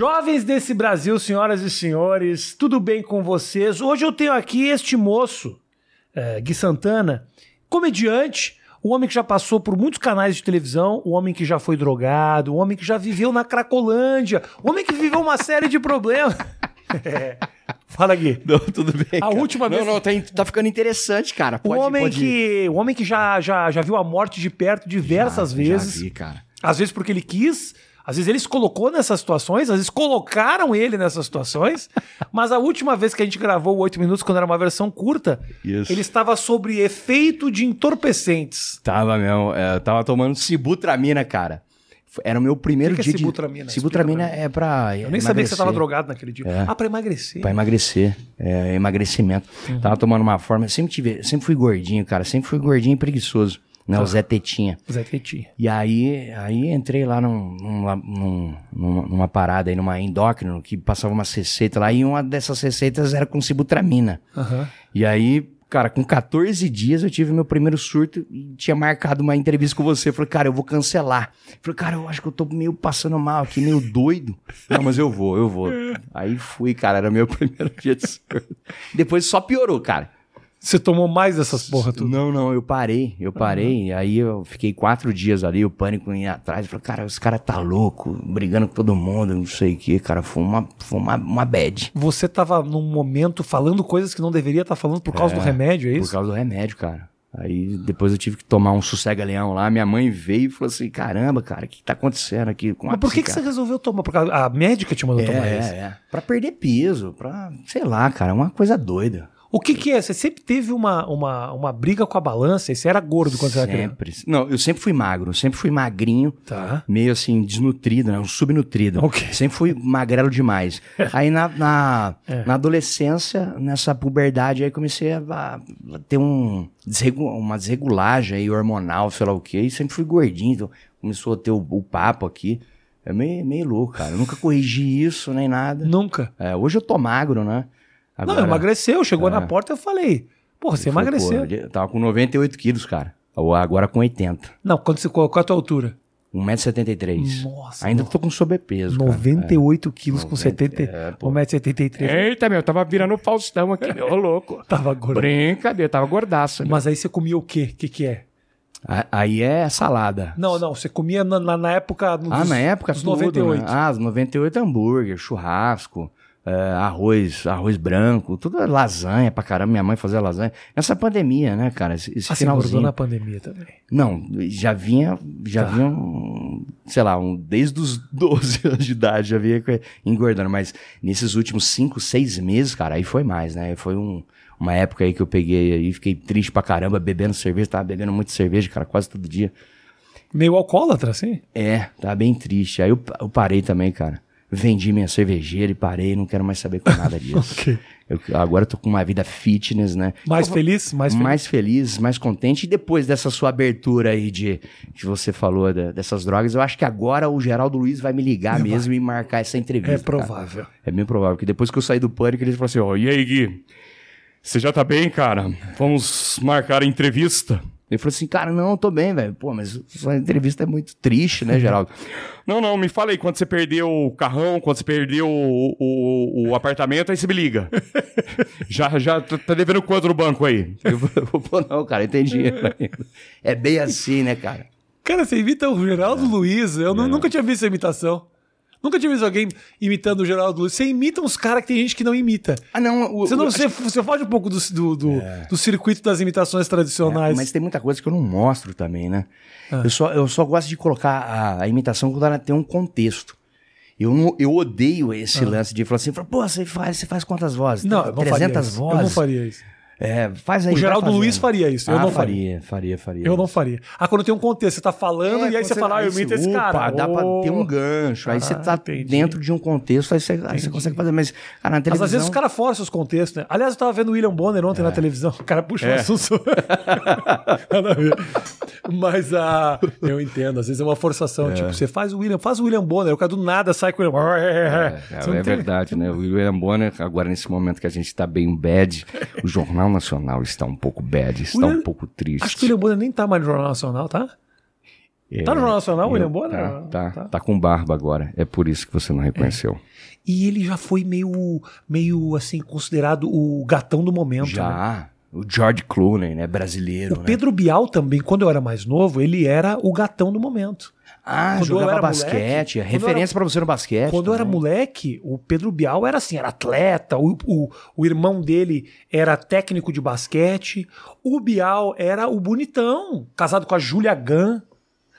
Jovens desse Brasil, senhoras e senhores, tudo bem com vocês? Hoje eu tenho aqui este moço, é, Gui Santana, comediante, um homem que já passou por muitos canais de televisão, um homem que já foi drogado, um homem que já viveu na Cracolândia, um homem que viveu uma série de problemas. É. Fala, Gui. Não, tudo bem. A cara. última não, vez- Não, tá, tá ficando interessante, cara. O Pode, homem pode ir. que, o homem que já, já, já viu a morte de perto diversas Já- vezes. Já vi, cara. Às vezes porque ele quis, às vezes ele se colocou nessas situações, às vezes colocaram ele nessas situações. mas a última vez que a gente gravou o 8 minutos, quando era uma versão curta, Isso. ele estava sobre efeito de entorpecentes. Tava mesmo. é, eu tava tomando sibutramina, cara. Era o meu primeiro O que que é dia sibutramina? de... Sibutramina pra é pra Eu nem sabia que você estava drogado naquele dia. É. Ah, pra emagrecer. Pra emagrecer. É, emagrecimento. Uhum. Tava tomando uma forma... Sempre tive... Sempre fui gordinho, cara. Sempre fui gordinho e preguiçoso. Né? Tá. O Zé Tetinha. Zé Tetinha. E aí, aí entrei lá num, num- num- numa, parada aí, numa endócrino, que passava umas receitas lá, e uma dessas receitas era com sibutramina. Aham. E aí, cara, com 14 dias eu tive meu primeiro surto e tinha marcado uma entrevista com você. Falei, cara, eu vou cancelar. Falei, cara, eu acho que eu tô meio passando mal aqui, meio doido. Não, mas eu vou, eu vou. Aí fui, cara, era meu primeiro dia de surto. Depois só piorou, cara. Você tomou mais dessas porra tudo. Não, não, eu parei, eu parei. Aí eu fiquei quatro dias ali, o pânico ia atrás. Eu falei, cara, os caras tá louco, brigando com todo mundo, não sei o que, cara. Foi uma, foi uma, uma bad. Você tava num momento falando coisas que não deveria estar falando por causa do remédio, é Por isso? causa do remédio, cara. Aí depois eu tive que tomar um sossega-leão lá. Minha mãe veio e falou assim: caramba, cara, o que tá acontecendo aqui com a Mas por que, que você psiquiatra?" resolveu tomar? Porque a médica te mandou É, tomar é, isso. é. Pra perder peso, pra, sei lá, cara, uma coisa doida. O que que é? Você sempre teve uma, uma, uma briga com a balança e você era gordo quando você era criança? sempre. Não, eu sempre fui magro, sempre fui magrinho. Tá. meio assim, desnutrido, né? Um subnutrido. Ok. Sempre fui magrelo demais. Aí na, na, É. na adolescência, nessa puberdade, aí comecei a, a ter um, uma desregulagem aí hormonal, sei lá o quê, e sempre fui gordinho, então começou a ter o, o papo aqui. É meio, meio louco, cara. Eu nunca corrigi isso, nem nada. Nunca. É, hoje eu tô magro, né? Não, emagreceu. Chegou na porta eu falei, porra, você Foi, emagreceu. eu tava com 98 quilos, cara. Agora com 80. Não, quando você, qual, qual é a tua altura? 1,73m. Nossa, Ainda tô com sobrepeso. cara. 98 quilos com 90, 70, é, pô. 1,73m. Eita, meu, tava virando o Faustão aqui, meu, ô louco. Tava gordo. Brincadeira, tava gordaço. meu. Mas aí você comia o quê? O que que é? Aí é salada. Não, não, você comia na, na- na época... Ah, na época dos tudo, 98. Né? Ah, os 98 hambúrguer, churrasco, é, arroz, arroz branco, tudo é lasanha pra caramba. Minha mãe fazia lasanha. Nessa pandemia, né, cara? Esse, esse Ah, você finalzinho. na pandemia também. Não, já vinha, já Tá. vinha, um, sei lá, um, desde os 12 anos de idade já vinha engordando, mas nesses últimos 5, 6 meses, cara, aí foi mais, né? Foi um- uma época aí que eu peguei aí, fiquei triste pra caramba, bebendo cerveja, tava bebendo muito cerveja, cara, quase todo dia. Meio alcoólatra, assim? É, tava bem triste. Aí eu, eu parei também, cara. Vendi minha cervejeira e parei, não quero mais saber com nada disso. Ok. Eu- agora eu tô com uma vida fitness, né? Mais feliz? Mais feliz? mais feliz, mais contente. E depois dessa sua abertura aí de que você falou da- dessas drogas, eu acho que agora o Geraldo Luiz vai me ligar mesmo e marcar essa entrevista. É cara. provável. É bem provável, porque depois que eu saí do pânico, ele falou assim: ó, E aí, Gui? Você já tá bem, cara? Vamos marcar a entrevista? Ele falou assim, cara, não, eu tô bem, velho. Pô, mas sua entrevista é muito triste, né, Geraldo? Não, não, me fala aí, quando você perdeu o carrão, quando você perdeu o, o, o apartamento, aí você me liga. já, já tá tá devendo quanto no banco aí? eu pô, não, cara, ainda. É bem assim, né, cara? Cara, você imita o Geraldo É. Luiz. Eu nu- nunca tinha visto essa imitação. Nunca tinha visto alguém imitando o Geraldo Luiz. Você imita uns caras que tem gente que não imita. Ah, não, o, Você, não, você, você foge um pouco do, do, do, do circuito das imitações tradicionais. É, mas tem muita coisa que eu não mostro também, né? Ah. Eu, só, eu só gosto de colocar a, a imitação quando ela tem um contexto. Eu, não, eu odeio esse lance de falar assim, pô, você faz, você faz quantas vozes? Ah. Não, eu não faria 300 isso. vozes? Eu não faria isso. É, faz aí. O Geraldo. Luiz faria isso, eu Ah, não faria. Faria, faria. Eu não faria. Ah, quando tem um contexto, você tá falando É, e aí você fala, ah, eu imito esse cara. dá pra Oh. ter um gancho. Aí você Ah, tá entendi. dentro de um contexto, aí você, aí você consegue fazer. Mas, cara, na Mas televisão... às vezes os caras forçam os contextos, né? Aliás, eu tava vendo o William Bonner ontem É. na televisão. O cara puxa um assunto. Nada a ver. Mas ah, eu entendo, às vezes é uma forçação. Tipo, você faz o William, faz o William Bonner, o cara do nada sai com o William. É, Você é tem- verdade, né? O William Bonner, agora nesse momento que a gente tá bem bad, o Jornal Nacional está um pouco bad, está William- um pouco triste. Acho que o William Bonner nem tá mais no Jornal Nacional, tá? Tá no Jornal Nacional, Eu- William Bonner? Tá, tá, tá com barba agora. É por isso que você não reconheceu. E ele já foi meio, meio assim, considerado o gatão do momento. né? Já. O George Clooney, né? Brasileiro, O né? Pedro Bial também, quando eu era mais novo, ele era o gatão do momento. Ah, Quando jogava era basquete. moleque, é referência pra você no basquete. Quando eu era também. moleque, o Pedro Bial era assim, era atleta, o, o, o irmão dele era técnico de basquete, o Bial era o bonitão, casado com a Júlia Gan.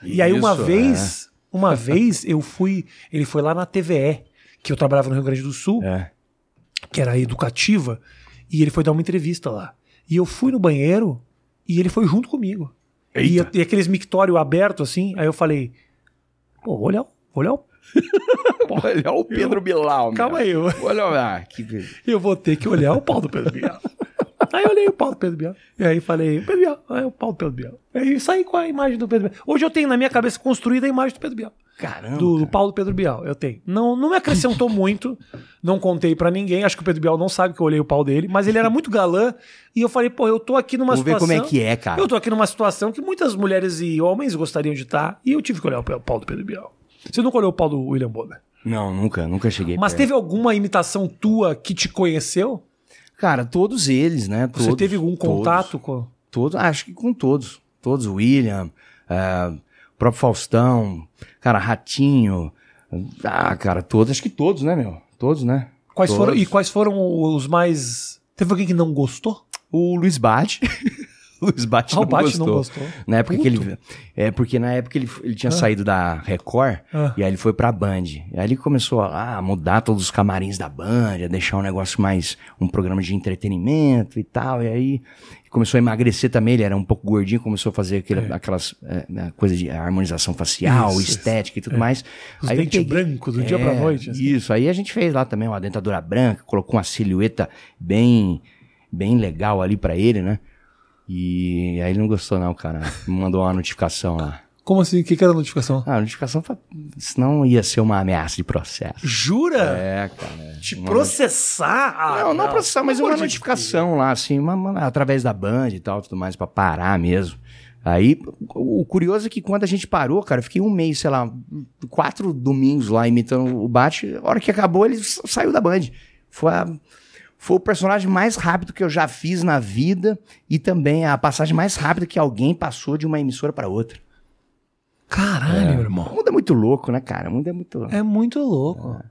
E aí uma Isso, é. vez, uma vez eu fui, ele foi lá na TVE, que eu trabalhava no Rio Grande do Sul, É. que era educativa, e ele foi dar uma entrevista lá. E eu fui no banheiro e ele foi junto comigo. E, e aqueles mictório aberto assim, aí eu falei, pô, vou olhar, o- vou olhar o Olha o Pedro Bilal, Calma aí, eu, Olha lá. Que... eu vou ter que olhar o pau do Pedro Bial. aí eu olhei o pau do Pedro Bial. E aí falei, Pedro Bial, é o pau do Pedro Bial. Aí saí com a imagem do Pedro Bial. Hoje eu tenho na minha cabeça construída a imagem do Pedro Bial. Caramba. Do, do pau do Pedro Bial, eu tenho. Não, não me acrescentou muito, não contei pra ninguém. Acho que o Pedro Bial não sabe que eu olhei o pau dele, mas ele era muito galã. E eu falei, pô, eu tô aqui numa Vamos ver situação. como é que é, cara. Eu tô aqui numa situação que muitas mulheres e homens gostariam de estar. E eu tive que olhar o pau do Pedro Bial. Você nunca olhou o pau do William Bonner? Não, nunca, nunca cheguei Mas teve alguma imitação tua que te conheceu? Cara, todos eles, né? Você Todos, teve algum todos. contato com. Todos, acho que com todos. Todos, William, o próprio Faustão, cara, Ratinho. Ah, cara, todos, acho que todos, né, meu? Todos, né? Quais Todos. foram, e quais foram os mais. Teve alguém que não gostou? O Luiz Bate. o Luiz Bate Ah, não, gostou. não gostou. Na época Puto. que ele. É, porque na época ele, ele tinha saído da Record Ah. e aí ele foi pra Band. E aí ele começou a ah, mudar todos os camarins da Band, a deixar um negócio mais. um programa de entretenimento e tal. E aí começou a emagrecer também, ele era um pouco gordinho, começou a fazer aquele- aquelas é, né, coisas de harmonização facial, Isso, estética e tudo mais. Os Aí dentes peguei- brancos do dia pra noite. assim. Isso, aí a gente fez lá também uma dentadura branca, colocou uma silhueta bem, bem legal ali pra ele, né? E aí ele não gostou não, cara. Me mandou uma notificação lá. Como assim? O que, que era a notificação? Ah, a notificação, fa- senão ia ser uma ameaça de processo. Jura? É, cara. Te Uma- processar? Ah, Não, não processar, mas uma notificação lá, assim, uma- uma- através da Band e tal, tudo mais, pra parar mesmo. Aí, o curioso é que quando a gente parou, cara, eu fiquei um mês, sei lá, quatro domingos lá imitando o Bate. A hora que acabou, ele sa- saiu da Band. Foi, a- foi o personagem mais rápido que eu já fiz na vida e também a passagem mais rápida que alguém passou de uma emissora pra outra. Caralho, O irmão. mundo é muito louco, né, cara? O mundo é muito. É muito louco.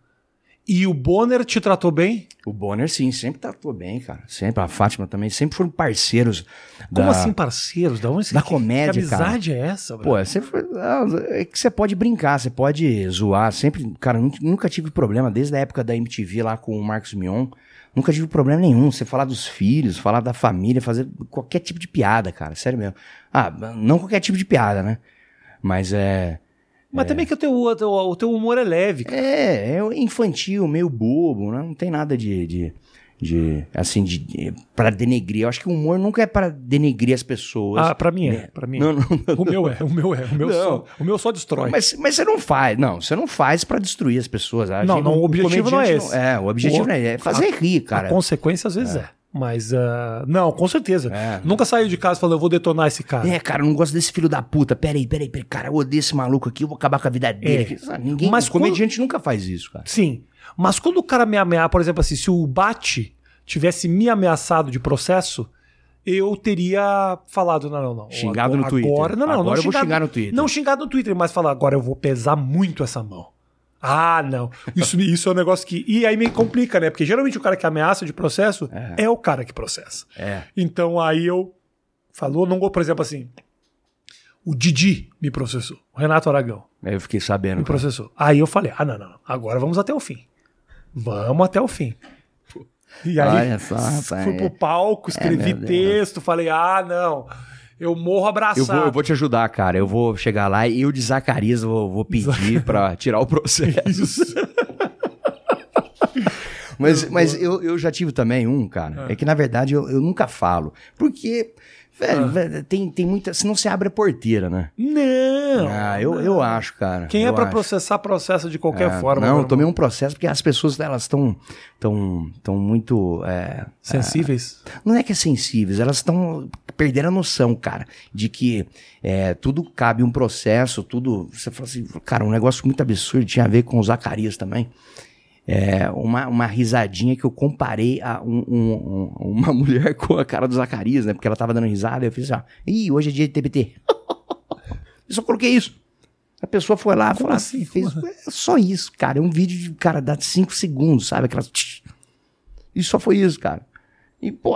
E o Bonner te tratou bem? O Bonner, sim, sempre tratou bem, cara. Sempre. A Fátima também, sempre foram parceiros. Como da- assim, parceiros? Da onde você da que- comédia, Que amizade é essa, Pô, bro? é sempre foi- ah, é que você pode brincar, você pode zoar. Sempre, cara, nunca, nunca tive problema, desde a época da MTV lá com o Marcos Mion. Nunca tive problema nenhum. Você falar dos filhos, falar da família, fazer qualquer tipo de piada, cara. Sério mesmo. Ah, não qualquer tipo de piada, né? Mas é. Mas também que o teu, o, teu, o teu humor é leve. cara. É, é infantil, meio bobo, né? Não tem nada de. de de, assim, de, de para denegrir. Eu acho que o humor nunca é para denegrir as pessoas. Ah, pra mim é. Pra mim. Não, não, não. O meu é, o meu é. O meu, Não. só, o meu só destrói. Mas, mas você não faz, não, você não faz pra destruir as pessoas. A Não, gente- não, o objetivo não é esse. é, o objetivo O- não é, é fazer rir, a cara. consequência às vezes é. Mas, ah, não, com certeza. É. Nunca saiu de casa falando, eu vou detonar esse cara. É, cara, eu não gosto desse filho da puta. Peraí, peraí, peraí. Cara, eu odeio esse maluco aqui, eu vou acabar com a vida dele. É. Ninguém, Mas Mas comediante nunca faz isso, cara. Sim. Mas quando o cara me ameaça, por exemplo, assim, se o Bate tivesse me ameaçado de processo, eu teria falado, não, não, não. Xingado no agora, Twitter. Agora, não, não, Agora não eu vou xingar no Twitter. Não xingado no Twitter, mas falar, agora eu vou pesar muito essa mão. Ah, não. Isso, isso é um negócio que. E aí me complica, né? Porque geralmente o cara que ameaça de processo é, o cara que processa. É. Então aí eu. Falou, não vou, por exemplo, assim. O Didi me processou. O Renato Aragão Aí eu fiquei sabendo. me cara. processou. Aí eu falei: ah, não, não, não. Agora vamos até o fim. Vamos até o fim. E aí só, fui pro palco, escrevi Deus. texto, falei: ah, não. Eu morro abraçado. Eu vou, eu vou te ajudar, cara. Eu vou chegar lá e eu de Zacarias vou, vou pedir pra tirar o processo. mas mas eu, eu já tive também um, cara. É, que na verdade eu, eu nunca falo. Porque Velho, velho, tem, tem muita. Se não se abre a porteira, né? Não. Ah, eu, eu acho, cara. Quem é acho. processar, processa de qualquer É, forma. Não, eu tomei um processo porque as pessoas elas estão tão, tão muito. é, Sensíveis. não é que é sensíveis, elas estão perdendo a noção, cara, de que é, tudo cabe um processo, tudo. Você fala assim, cara, um negócio muito absurdo, tinha a ver com o Zacarias também. É, uma, uma risadinha que eu comparei a um- um- um- uma mulher com a cara do Zacarias, né? Porque ela tava dando risada e eu fiz assim, ó, ih, hoje é dia de TBT. eu só coloquei isso. A pessoa foi lá, falou assim? fez é só isso, cara. É um vídeo de, cara, dá 5 segundos, sabe? Aquelas. E só foi isso, cara. E, pô.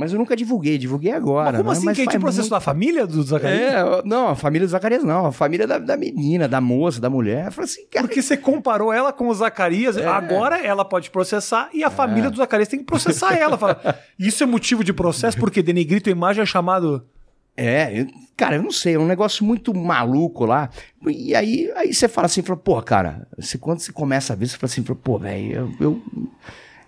Mas eu nunca divulguei, divulguei agora. Mas como né? assim? Mas Quem faz tinha processo muito- da família do Zacarias? É, não, a família do Zacarias não, a família da, da menina, da moça, da mulher. Eu falei assim, cara. Porque você comparou ela com o Zacarias, É. agora ela pode processar e a família do Zacarias tem que processar ela. Fala, isso é motivo de processo porque denegrir tua imagem é chamado. É, eu- cara, eu não sei, é um negócio muito maluco lá. E aí, aí você fala assim, fala, pô, cara, você, quando você começa a ver, você fala assim, pô, velho, eu, eu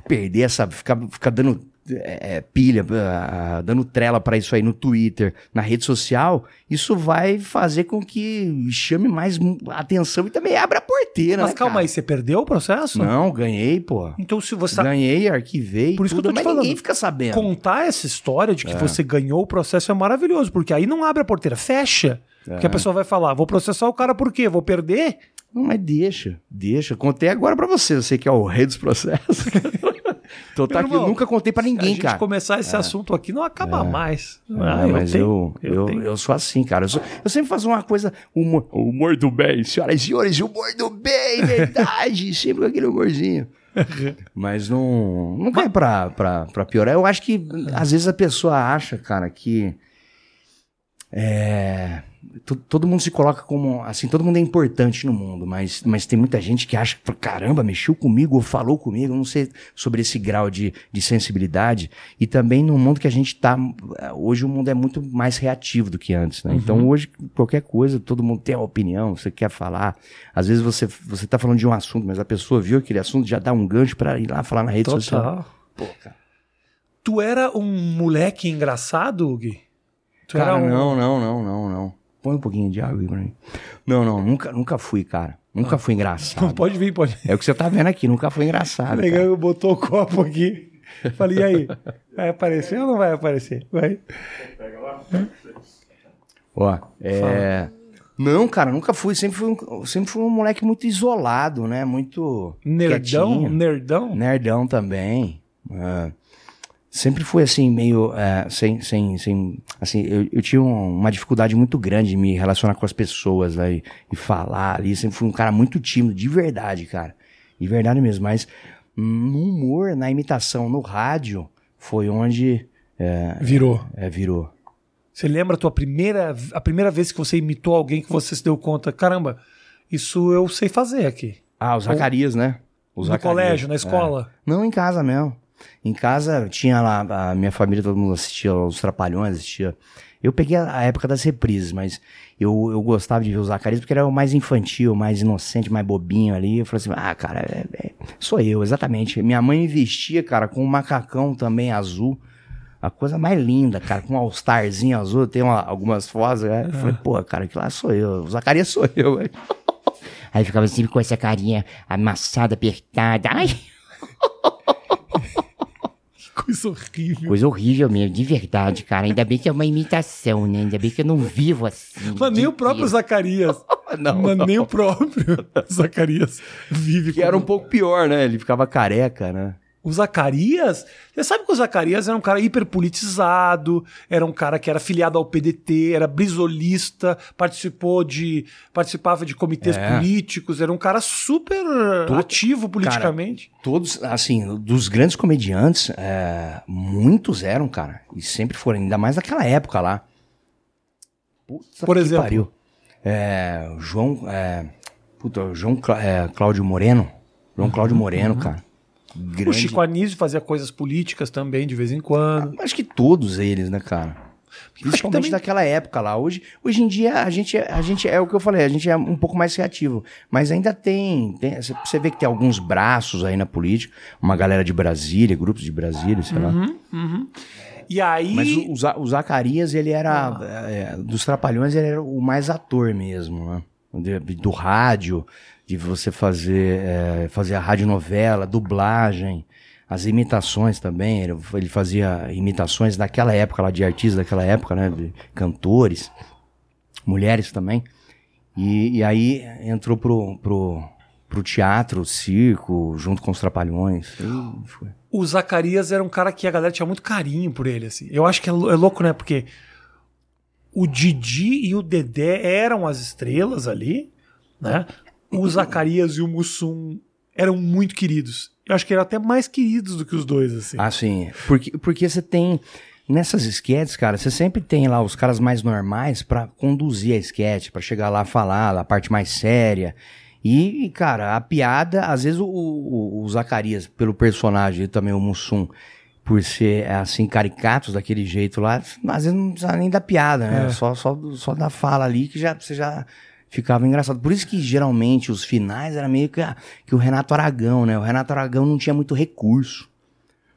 perder essa, ficar, ficar dando é, é, pilha, ah, dando trela pra isso aí no Twitter, na rede social, isso vai fazer com que chame mais atenção e também abra a porteira, Mas né, calma cara? aí, você perdeu o processo? Não, ganhei, pô. Então, se você tá Ganhei, arquivei, Por isso que eu tudo, tô te mas falando. ninguém fica sabendo. contar essa história É. de que você ganhou o processo é maravilhoso, porque aí não abre a porteira, fecha. É. Porque a pessoa vai falar, vou processar o cara por quê? Vou perder? Não, mas deixa, deixa. Contei agora pra você, você que é o rei dos processos. então tá irmão, eu nunca contei pra Se a ninguém, gente cara. começar esse assunto aqui, não acaba mais. Ah, Ah, mas eu, eu, eu, tenho. sou assim, cara. Eu, sou- eu sempre faço uma coisa. Humor, humor do bem, senhoras e senhores, humor do bem, verdade. sempre com aquele humorzinho. Mas não, não cai pra, pra, pra piorar. Eu acho que às vezes a pessoa acha, cara, que. É, to- todo mundo se coloca como. Assim, todo mundo é importante no mundo, mas, mas tem muita gente que acha que, caramba, mexeu comigo ou falou comigo. Eu não sei sobre esse grau de, de sensibilidade. E também no mundo que a gente tá. Hoje o mundo é muito mais reativo do que antes, né? Então hoje, qualquer coisa, todo mundo tem uma opinião, você quer falar. Às vezes você, você tá falando de um assunto, mas a pessoa viu aquele assunto, já dá um gancho pra ir lá falar na rede social. Total. Pô, cara. Tu era um moleque engraçado, Gui? Tu Cara, era um... não, não, não, não, não. Põe um pouquinho de água aí pra mim. Não, não, nunca, nunca fui, cara. Nunca fui engraçado. Pode vir, pode. É o que você tá vendo aqui, nunca foi engraçado. cara. Legal, botou o copo aqui. Falei, e aí? Vai aparecer ou não vai aparecer? Vai. Ó, é. Não, cara, nunca fui. Sempre fui um, sempre fui um moleque muito isolado, né? Muito. Nerdão? quietinho. Nerdão? Nerdão também. É. sempre fui assim, meio. é, sem, sem, sem. Assim, eu, eu tinha um- uma dificuldade muito grande de me relacionar com as pessoas aí e falar ali. Sempre fui um cara muito tímido, de verdade, cara. De verdade mesmo. Mas no humor, na imitação, no rádio, foi onde é, Virou. é, virou. Você lembra a tua primeira, a primeira vez que você imitou alguém que você se deu conta? Caramba, isso eu sei fazer aqui. Ah, o Zacarias, né? O no Zacarias. colégio, na É. escola. Não, em casa mesmo. Em casa tinha lá, a minha família, todo mundo assistia os Trapalhões, assistia. Eu peguei a a época das reprises, mas eu, eu gostava de ver o Zacarias porque era o mais infantil, mais inocente, mais bobinho ali. Eu falei assim, ah, cara, é- é- sou eu, exatamente. Minha mãe vestia, cara, com um macacão também azul. A coisa mais linda, cara, com um all-starzinho azul. Tem uma- algumas fotos, né? Eu falei, pô, cara, que lá sou eu. O Zacarias sou eu, velho. Aí ficava sempre com essa carinha amassada, apertada. Ai, coisa horrível. coisa horrível mesmo, de verdade, cara. Ainda bem que é uma imitação, né? Ainda bem que eu não vivo assim. Mas nem o próprio. Zacarias. Não, Mas não. nem o próprio Zacarias vive Que era um pouco pior, né? Ele ficava careca, né? O Zacarias, você sabe que o Zacarias era um cara hiperpolitizado, era um cara que era filiado ao PDT, era brisolista, participou de participava de comitês É. políticos, era um cara super ativo politicamente. Todos, assim, dos grandes comediantes, é, muitos eram, cara. E sempre foram, ainda mais naquela época lá. Puta Por exemplo? pariu. É, João. É, puta, João Clá- é, Cláudio Moreno. João Cláudio Moreno, cara. O Grande. Chico Anísio fazia coisas políticas também de vez em quando. Acho que todos eles, né, cara? Principalmente também- naquela época lá. Hoje, hoje em dia, a gente, é- a gente é o que eu falei, a gente é um pouco mais criativo. Mas ainda tem. tem- você- vê que tem alguns braços aí na política, uma galera de Brasília, grupos de Brasília, sei lá. E aí. Mas o, o Za- o Zacarias, ele era. é, dos Trapalhões, ele era o mais ator mesmo, né? De- do rádio, de você fazer, é, fazer a radionovela, dublagem, as imitações também. Ele, ele fazia imitações daquela época lá, de artistas daquela época, né? De cantores, mulheres também. E, e aí entrou pro, pro, pro teatro, circo, junto com os Trapalhões. O Zacarias era um cara que a galera tinha muito carinho por ele, assim. Eu acho que é, é louco, né? Porque o Didi e o Dedé eram as estrelas ali, né? O Zacarias e o Mussum eram muito queridos. Eu acho que eram até mais queridos do que os dois, assim. Ah, sim. Porque, porque você tem. Nessas esquetes, cara, você sempre tem lá os caras mais normais pra conduzir a esquete, pra chegar lá falar, a parte mais séria. E, cara, a piada, às vezes o, o, o Zacarias, pelo personagem, e também o Mussum, por ser assim, caricatos daquele jeito lá, às vezes não precisa nem da piada, né? É. Só, só, só da fala ali que já, você já ficava engraçado. Por isso que geralmente os finais era meio que, a- que o Renato Aragão, né? O Renato Aragão não tinha muito recurso.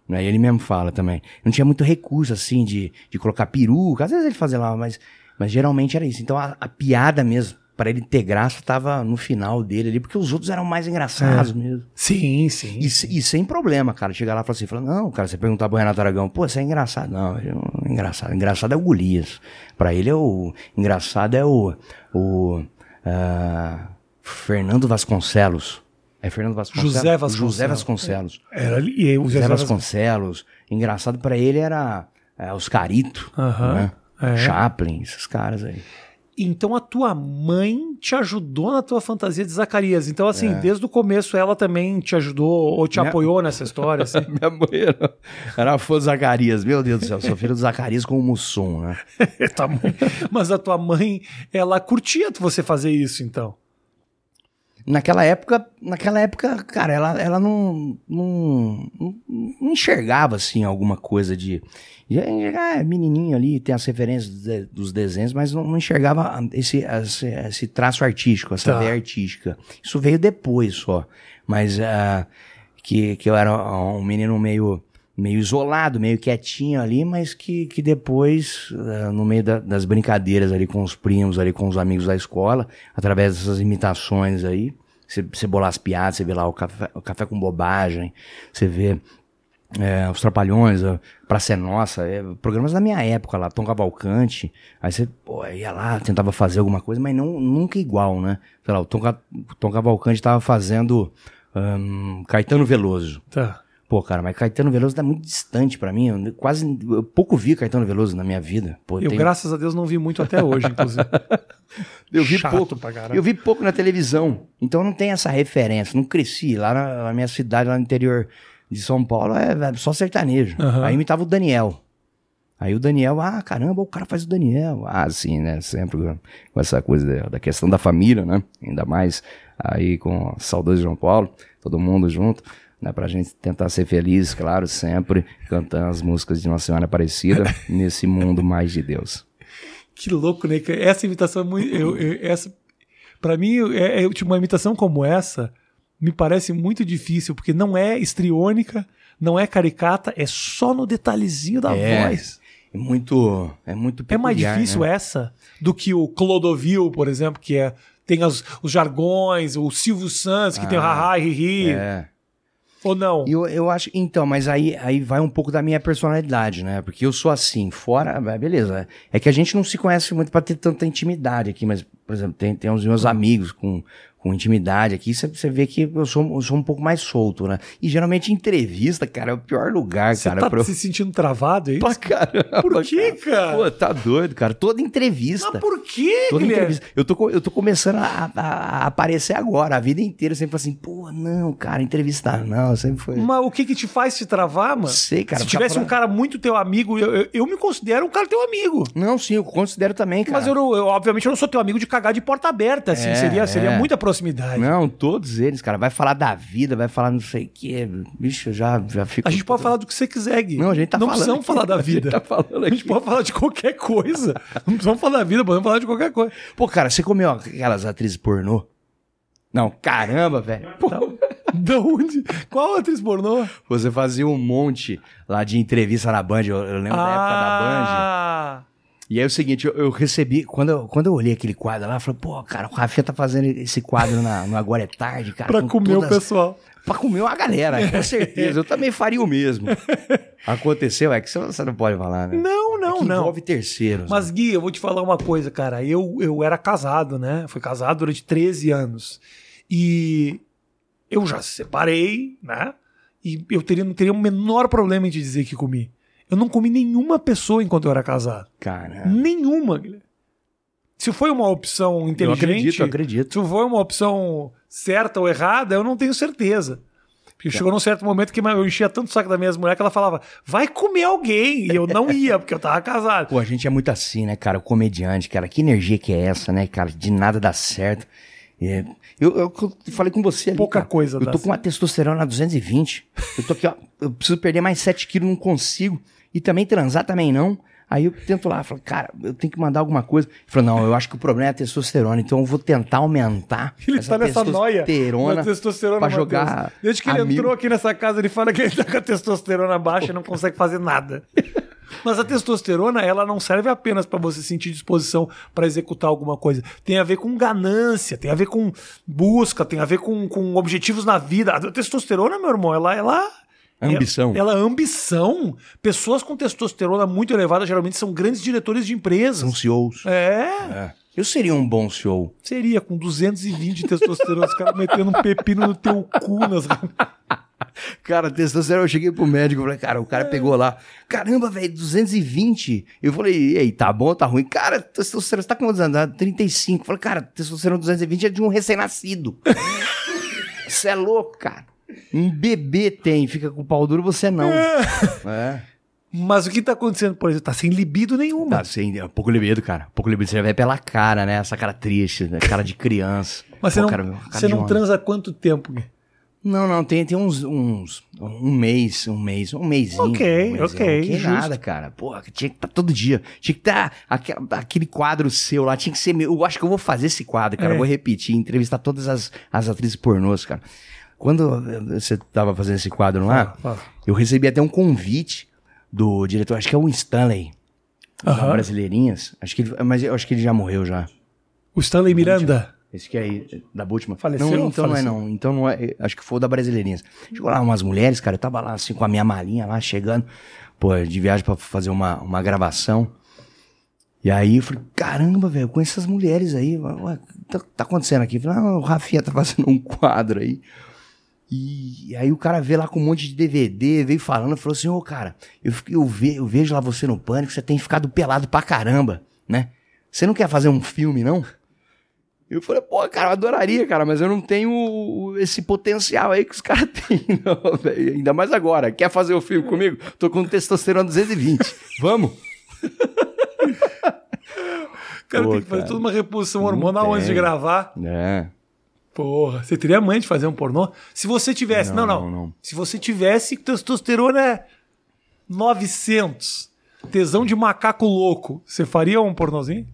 Né? Ele mesmo fala também. Não tinha muito recurso, assim, de, de colocar peruca. Às vezes ele fazia lá, mas, mas geralmente era isso. Então a, a piada mesmo, para ele ter graça, tava no final dele ali, porque os outros eram mais engraçados mesmo. Sim, sim. E, e sem problema, cara. Chegar lá e falar assim, falar, não, cara, você perguntar pro Renato Aragão, pô, você é engraçado. Não é engraçado. Engraçado é o Golias. Pra ele é o. Engraçado é o. O. ah, Fernando Vasconcelos. É Fernando Vasconcelos? José Vasconcelos. José Vasconcelos. Era ali. E o José Zé Vasconcelos. Engraçado pra ele era é, os Carito, Aham, né? é. Chaplin, esses caras aí. Então a tua mãe te ajudou na tua fantasia de Zacarias. Então, assim, É. desde o começo ela também te ajudou ou te Minha- apoiou nessa história, assim. Minha mãe era, era fã do Zacarias. Meu Deus do céu, sou filho do Zacarias com o Mussum, né? Mãe- Mas a tua mãe, ela curtia você fazer isso, então. Naquela época, naquela época, cara, ela, ela não, não, não, enxergava, assim, alguma coisa de... ah, é menininho ali, tem as referências dos de- dos desenhos, mas não, não enxergava esse, esse, esse traço artístico, essa Tá. veia artística. Isso veio depois só. Mas ah, que, que eu era um menino meio, meio isolado, meio quietinho ali, mas que, que depois, ah, no meio da- das brincadeiras ali com os primos, ali com os amigos da escola, através dessas imitações aí, você, bolar as piadas, você vê lá o café, o café com bobagem, você vê é, os Trapalhões, a Praça é Nossa, é, programas da minha época lá, Tom Cavalcante. Aí você ia lá, tentava fazer alguma coisa, mas não, nunca igual, né? Sei lá, o Tom, Tom Cavalcante tava fazendo ahn, Caetano Veloso. Tá. Pô, cara, mas Caetano Veloso tá muito distante pra mim. Eu quase. Eu pouco vi Caetano Veloso na minha vida. Pô, Eu, tem- graças a Deus, não vi muito até hoje, inclusive. eu vi Chato pouco. pra caralho. Eu vi pouco na televisão. Então não tem essa referência. Não cresci. Lá na, na minha cidade, lá no interior de São Paulo, é, é só sertanejo. Aham. Aí imitava o Daniel. Aí o Daniel, ah, caramba, o cara faz o Daniel. Ah, sim, né? Sempre com- essa coisa da, questão da família, né? Ainda mais aí com o saudoso João Paulo, todo mundo junto, né? Pra gente tentar ser feliz, claro, sempre cantando as músicas de Nossa Senhora Aparecida nesse mundo mais de Deus. Que louco, né? Essa imitação é muito. eu- eu- essa, pra mim, é, é, tipo, uma imitação como essa me parece muito difícil, porque não é estriônica, não é caricata, é só no detalhezinho da É. voz. É muito, é muito É mais peculiar, difícil né? essa do que o Clodovil, por exemplo, que é, tem as- os jargões, o Silvio Santos, que tem o haha, hi, hi. É. Ou não? Eu, eu acho. Então, mas aí, aí vai um pouco da minha personalidade, né? Porque eu sou assim, fora. é, Beleza. É que a gente não se conhece muito pra ter tanta intimidade aqui, mas, por exemplo, tem, tem uns meus amigos com, com intimidade aqui, você- você vê que eu sou, eu sou um pouco mais solto, né? E geralmente entrevista, cara, é o pior lugar, Você cara. tá pra eu- se sentindo travado, é isso? Pra caramba. Por quê, cara? Pô, tá doido, cara. Toda entrevista. Mas por quê, Toda Guilherme? entrevista. Eu tô, eu tô começando a, a- aparecer agora. A vida inteira eu sempre falo assim, pô, não, cara, entrevistar não. Sempre foi. Mas o que que te faz te travar, mano? Sei, cara, Se tivesse um fora- cara muito teu amigo, eu, eu, eu me considero um cara teu amigo. Não, sim, eu considero também, cara. Mas eu, eu, obviamente, eu não sou teu amigo de cagar de porta aberta, assim. É, seria, seria é. muita proximidade. Não, todos eles, cara. Vai falar da vida, vai falar não sei o quê. Bicho, eu já, já fico. A gente pode falar do que você quiser, Gui. Não, a gente tá não falando. precisamos aqui. falar da A gente vida. tá falando A gente pode falar de qualquer coisa. Não precisamos falar da vida, podemos falar de qualquer coisa. Pô, cara, você comeu aquelas atrizes pornô? Não, caramba, velho. Pô, Da onde? Qual atriz pornô? Você fazia um monte lá de entrevista na Band. Eu, eu lembro da época da Band. E aí é o seguinte, eu, eu recebi, quando eu, quando eu olhei aquele quadro lá, eu falei, pô, cara, o Rafinha tá fazendo esse quadro na, no Agora é Tarde, cara. pra com comer o todas- pessoal. Pra comer uma galera, com certeza. Eu também faria o mesmo. Aconteceu, é que você- não pode falar, né? Não, É não, que não. envolve terceiros. Mas, Gui, eu vou te falar uma coisa, cara. Eu, eu era casado, né? Fui casado durante 13 anos. E eu já separei, né? E eu teria, não teria o menor problema em te dizer que comi. Eu não comi nenhuma pessoa enquanto eu era casado. Cara, Nenhuma, Guilherme. Se foi uma opção eu inteligente. acredito, eu acredito. Se foi uma opção certa ou errada, eu não tenho certeza. Porque chegou num certo momento que eu enchia tanto o saco da minha mulher que ela falava, vai comer alguém. E eu não ia, porque eu tava casado. Pô, a gente é muito assim, né, cara? O comediante, cara, que energia que é essa, né, cara? De nada dá certo. É, eu, eu falei com você ali, Pouca cara. coisa Eu tô com uma testosterona a 220. Eu tô aqui, ó. Eu preciso perder mais 7 quilos, não consigo. E também transar também não. Aí eu tento lá, falo, cara, eu tenho que mandar alguma coisa. Ele falou, não, eu acho que o problema é a testosterona, então eu vou tentar aumentar Ele essa tá nessa noia. testosterona da testosterona pra jogar Desde que ele amigo. entrou aqui nessa casa, ele fala que ele tá com a testosterona baixa e não consegue fazer nada. Mas a testosterona, ela não serve apenas para você sentir disposição para executar alguma coisa. Tem a ver com ganância, tem a ver com busca, tem a ver com, com objetivos na vida. A testosterona, meu irmão, ela, ela Ambição. Ela, ela é ambição. Pessoas com testosterona muito elevada geralmente são grandes diretores de empresas. São CEOs. É, É. Eu seria um bom CEO. seria com 220 de testosterona, os caras metendo um pepino no teu cu nas Cara, testosterona, eu cheguei pro médico, falei, cara, o cara pegou lá, caramba, velho, 220. Eu falei, e aí, tá bom tá ruim? Cara, testosterona, você tá com quantos anos? Ah, 35. Eu falei, cara, testosterona 220 é de um recém-nascido. Você é louco, cara. Um bebê tem, fica com o pau duro, você não. É. Mas o que tá acontecendo, por exemplo, tá sem libido nenhuma. Tá, sem, é um pouco libido, cara. Pouco libido, você já vê pela cara, né? Essa cara triste, né? cara de criança. Mas você Pô, não, cara, cara você não homem. transa há quanto tempo? Não, não, tem, tem uns, uns. Um mês, um mês, um mêsinho. Ok, um mêsinho. ok, Que justo. nada, cara. Porra, tinha que estar todo dia. Tinha que estar. aquele, aquele quadro seu lá, tinha que ser meu. Eu acho que eu vou fazer esse quadro, cara. É. Eu vou repetir, entrevistar todas as, as atrizes pornôs, cara. Quando você tava fazendo esse quadro lá, eu recebi até um convite do diretor, acho que é o Stanley, da Aham. Brasileirinhas. Acho que ele, mas eu acho que ele já morreu já. O Stanley Miranda. Esse que é aí, da Bultmann. Faleceu Não, então faleceu? não é não. Então não é. Acho que foi o da Brasileirinhas. Chegou lá umas mulheres, cara. Eu tava lá assim com a minha malinha lá, chegando. Pô, de viagem pra fazer uma, uma gravação. E aí eu falei, caramba, velho, conheço essas mulheres aí. Ué, tá, tá acontecendo aqui? Eu falei, ah, o Rafinha tá fazendo um quadro aí. E aí o cara veio lá com um monte de DVD, veio falando, falou assim, ô cara, eu, eu, ve- eu vejo lá você no pânico, você tem ficado pelado pra caramba, né? Você não quer fazer um filme, não? Eu falei, pô, cara, eu adoraria, cara, mas eu não tenho esse potencial aí que os caras têm, não, velho. Ainda mais agora. Quer fazer o filme comigo? Tô com testosterona 220. Vamos? O cara Pô, tem que fazer cara. toda uma Não hormonal antes de gravar. É. Porra, você teria mãe de fazer um pornô? Se você tivesse. Não, Não, não. não. Se você tivesse testosterona é 900. Tesão de macaco louco. Você faria um pornozinho?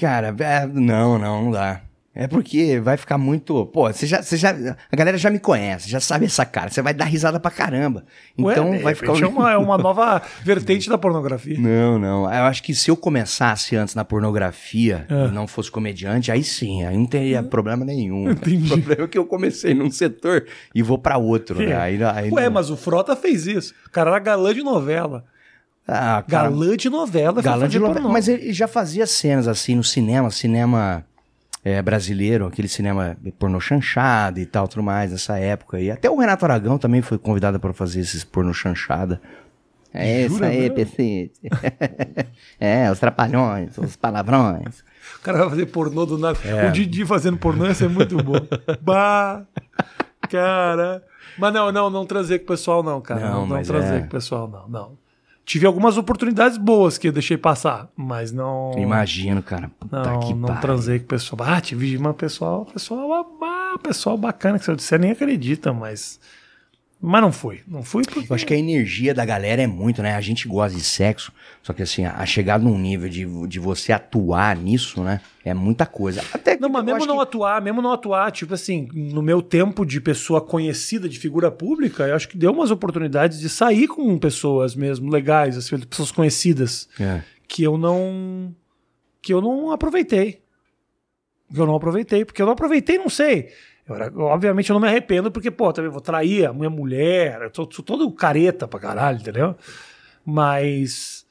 Cara, é, não, não, não dá. É porque vai ficar muito. Pô, você já, você já. A galera já me conhece, já sabe essa cara. Você vai dar risada pra caramba. Então Ué, vai ficar. É uma, é uma nova vertente da pornografia. Não, não. Eu acho que se eu começasse antes na pornografia Ah. e não fosse comediante, aí sim, aí não teria problema nenhum. Entendi. O problema é que eu comecei num setor e vou pra outro, né? É. Aí, aí Ué, não- mas o Frota fez isso. O cara era galã de novela. Ah, cara, Galã de novela. galã de novela. Mas ele já fazia cenas assim no cinema, cinema é, brasileiro, aquele cinema pornô chanchada e tal, tudo mais, nessa época. E até o Renato Aragão também foi convidado pra fazer esses pornô chanchada. É isso aí? PC. é, os trapalhões, os palavrões. O cara vai fazer pornô do nada. É. O Didi fazendo pornô ia ser muito bom. bah! Cara. Mas não, não, não transei com o pessoal, não, cara. Não, Não, não, transei é. com o pessoal, não, não. Tive algumas oportunidades boas que eu deixei passar, mas não. Imagino, cara. Puta Não, que não pariu. transei com o pessoal. Ah, tive uma pessoal, pessoal, ah, pessoal bacana, que disser nem acredita, mas Mas não foi. Não fui porque. Eu acho que a energia da galera é muito, né? A gente gosta de sexo, só que assim, a chegar num nível de, de você atuar nisso, né? É muita coisa. Até Não, mas mesmo não que- atuar, mesmo não atuar, tipo assim, no meu tempo de pessoa conhecida, de figura pública, eu acho que deu umas oportunidades de sair com pessoas mesmo legais, assim, pessoas conhecidas, É. que eu não que eu não aproveitei. Que eu não aproveitei, porque eu não aproveitei, não sei. Eu era- obviamente eu não me arrependo, porque, pô, também vou trair a minha mulher, eu sou, sou todo careta pra caralho, entendeu? Mas.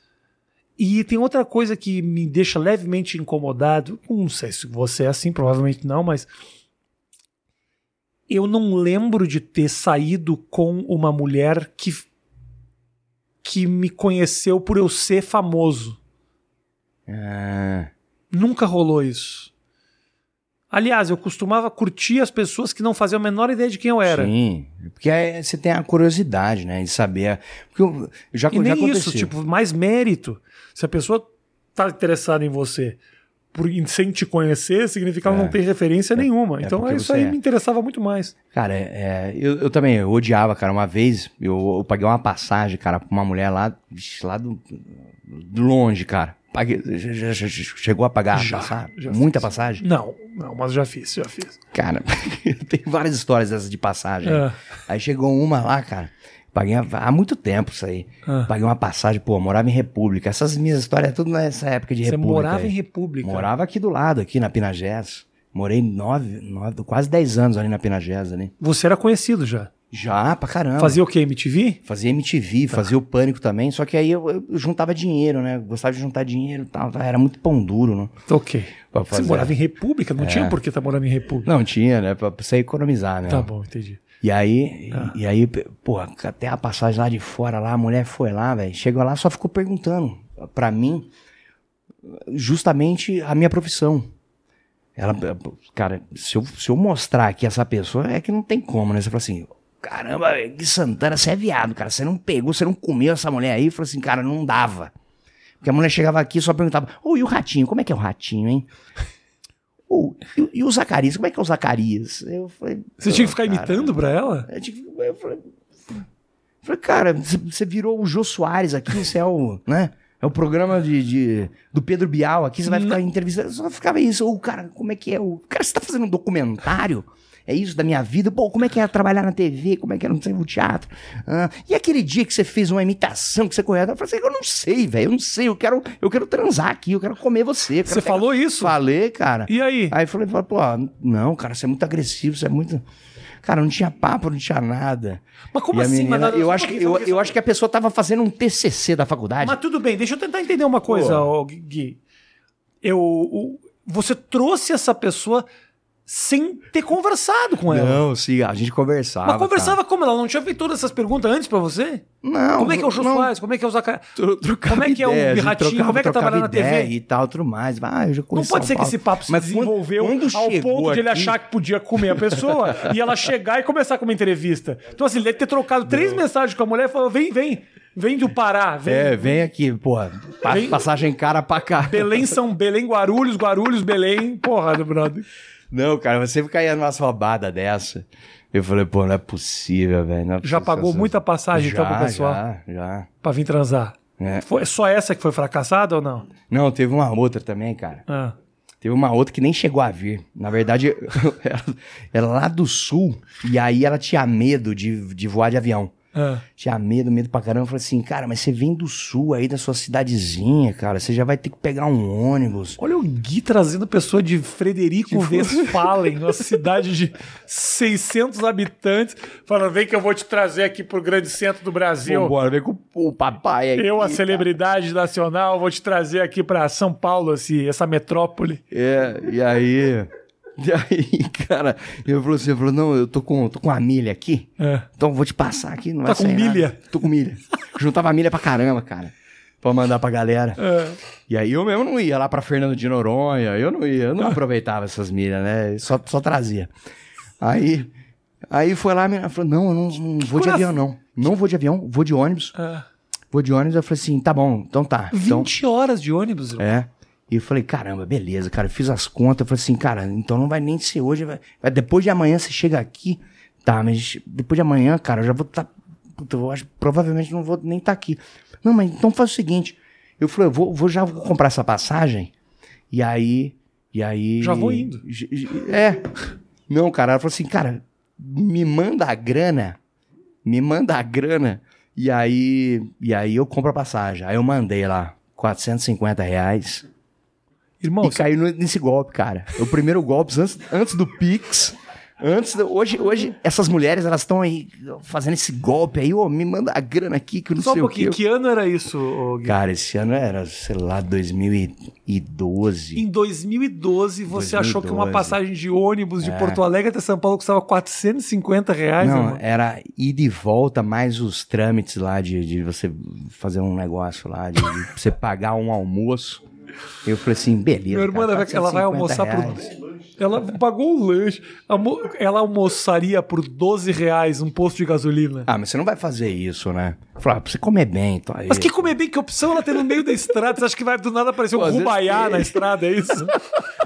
E tem outra coisa que me deixa levemente incomodado. Não sei se você é assim, provavelmente não, mas. Eu não lembro de ter saído com uma mulher que. que me conheceu por eu ser famoso. Ah, Nunca rolou isso. Aliás, eu costumava curtir as pessoas que não faziam a menor ideia de quem eu era. Sim, porque aí você tem a curiosidade, né? De saber. Porque eu, já, E já nem aconteceu. isso, tipo, mais mérito. Se a pessoa tá interessada em você por, em- sem te conhecer, significa que ela É. não tem referência nenhuma. é então isso aí é. me interessava muito mais. Cara, é, é, eu, eu também eu odiava, cara. Uma vez eu, eu paguei uma passagem, cara, pra uma mulher lá, lá do, do longe, cara. Paguei, já- já- já- chegou a pagar Já, passagem? Muita fiz. passagem? Não, não, mas já fiz, já fiz. Cara, tem várias histórias dessas de passagem. É. Aí chegou uma lá, cara. Paguei há- há muito tempo isso aí. Ah. Paguei uma passagem, pô, morava em República. Essas minhas histórias, é tudo nessa época de Você República. morava aí. em República. Morava aqui do lado, aqui na Pinagés. Morei nove, nove, quase dez anos ali na Pinagés ali. Você era conhecido já. Já, pra caramba. Fazia o quê? MTV? Fazia MTV, Tá. fazia o Pânico também, só que aí eu, eu juntava dinheiro, né? Gostava de juntar dinheiro e tal, tá? era muito pão duro, né? Ok. Você morava em República? Não É. tinha por que estar morando em República. Não, tinha, né? Pra pra você economizar, né? Tá bom, entendi. E aí, Ah. e aí, pô, até a passagem lá de fora, lá, a mulher foi lá, velho. Chegou lá, só ficou perguntando pra mim justamente a minha profissão. Ela, cara, se eu, se eu mostrar aqui essa pessoa, é que não tem como, né? Você fala assim, caramba, que Santana, você é viado, cara. Você não pegou, você não comeu essa mulher aí. Eu falei assim, cara, não dava. Porque a mulher chegava aqui e só perguntava, ô, e o ratinho? Como é que é o ratinho, hein? Ô, e, e o Zacarias? Como é que é o Zacarias? Eu falei, Você tinha que ficar "Cara, imitando pra ela? eu tive- eu falei, eu falei, cara, você- virou o Jô Soares aqui, você é o, né? É o programa de, de- do Pedro Bial aqui, você vai ficar entrevistando. Só ficava isso. Ô, cara, como é que é? O cara, você tá fazendo um documentário? É isso da minha vida? Pô, como é que é trabalhar na TV? Como é que é não sei, o teatro? Ah, e aquele dia que você fez uma imitação, que você correu? Eu falei assim, eu não sei, velho, eu não sei. Eu quero, eu quero transar aqui, eu quero comer você. eu Você pegar- falou isso? Falei, cara. E aí? Aí eu falei, pô, não, cara, você é muito agressivo, você é muito. Cara, não tinha papo, não tinha nada. Mas como assim? menina- Mas- eu, acho que, eu, eu acho que a pessoa tava fazendo um TCC da faculdade. Mas tudo bem, deixa eu tentar entender uma coisa, ô, Gui. Eu, o- você trouxe essa pessoa sem ter conversado com ela. Não, sim, a gente conversava. Mas conversava como? Ela não tinha feito todas essas perguntas antes pra você? Não. como é que é o não, Soares? Como é que é o trocava Como é que é o ideia, a gente Ratinho? trocava- Como é que é trabalhar na TV? E tal, tudo mais. Ah, eu já Não pode ser que esse papo se Mas quando- desenvolveu quando ao chegou ponto de ele aqui- achar que podia comer a pessoa e ela chegar e começar com uma entrevista. Então, assim, ele deve ter trocado três mensagens com a mulher e falou: vem, vem, vem do Pará, vem. É, vem aqui, porra. Vem- Passagem cara pra cá. Belém, São Belém, Guarulhos, Guarulhos, Belém. Porra, do brother. Não, cara, você caía numa roubada dessa. Eu falei, pô, não é possível, velho. é Já pagou muita passagem, então, já, pro pessoal? Já, já. Pra vir transar. É. Foi só essa que foi fracassada ou não? Não, teve uma outra também, cara. Ah. Teve uma outra que nem chegou a vir. Na verdade, ela, ela lá do sul, e aí ela tinha medo de, de voar de avião. Ah. Tinha medo, medo pra caramba. Eu falei assim, cara, mas você vem do sul aí, da sua cidadezinha, cara. Você já vai ter que pegar um ônibus. Olha o Gui trazendo pessoa de Frederico Westphalen, uma cidade de 600 habitantes, falando: vem que eu vou te trazer aqui pro grande centro do Brasil. Vambora, vem com o papai aí. Eu, a celebridade nacional, vou te trazer aqui pra São Paulo, esse, essa metrópole. É, e aí. E aí, cara, eu falou assim, eu falou, não, eu tô com, tô com a milha aqui, É. então vou te passar aqui, não Tá com sair nada. milha? Tô com milha. Juntava milha pra caramba, cara, pra mandar pra galera. É. E aí eu mesmo não ia lá pra Fernando de Noronha, eu não ia, eu não aproveitava essas milhas, né? Só, só trazia. Aí, aí foi lá, a menina falou: não, eu não, não vou de avião, não. Não vou de avião, vou de ônibus. É. Vou de ônibus. Eu falei assim: tá bom, então tá. Então, 20 horas de ônibus, irmão. é. E eu falei, caramba, beleza, cara. Eu fiz as contas. Eu falei assim, cara, então não vai nem ser hoje. Vai, vai- depois de amanhã você chega aqui, Tá, mas depois de amanhã, cara, eu já vou estar. puta, eu acho, provavelmente não vou nem estar aqui. Não, mas então faz o seguinte. Eu falei, eu vou, vou já vou comprar essa passagem. E aí. E aí. Já vou indo. É. Não, cara, ela falou assim, cara, me manda a grana. Me manda a grana. E aí. E aí eu compro a passagem. Aí eu mandei lá 450 reais. Irmão, E caiu no- nesse golpe, cara. O primeiro golpe, antes, antes do Pix. Antes do- hoje, hoje, essas mulheres, elas estão aí fazendo esse golpe aí, ô, me manda a grana aqui, que eu não só um sei o quê. pouquinho. Que ano era isso, Gui? Cara, esse ano era, sei lá, 2012. Em 2012, você achou que uma 2012. passagem de ônibus de Porto Alegre até São Paulo custava 450 reais, Não, irmão? era ir de volta mais os trâmites lá de, de você fazer um negócio lá, de, de você pagar um almoço. Eu falei assim, beleza. Minha irmã, cara, ela vai- ela vai 450 almoçar reais. por. Ela pagou o lanche. Ela almoçaria por 12 reais um posto de gasolina. Ah, mas você não vai fazer isso, né? Falar, ah, pra você comer bem, então aí. Mas que comer bem, que opção ela tem no meio da estrada? Você acha que vai do nada aparecer Pô, um vezes rubaiá na estrada, é isso?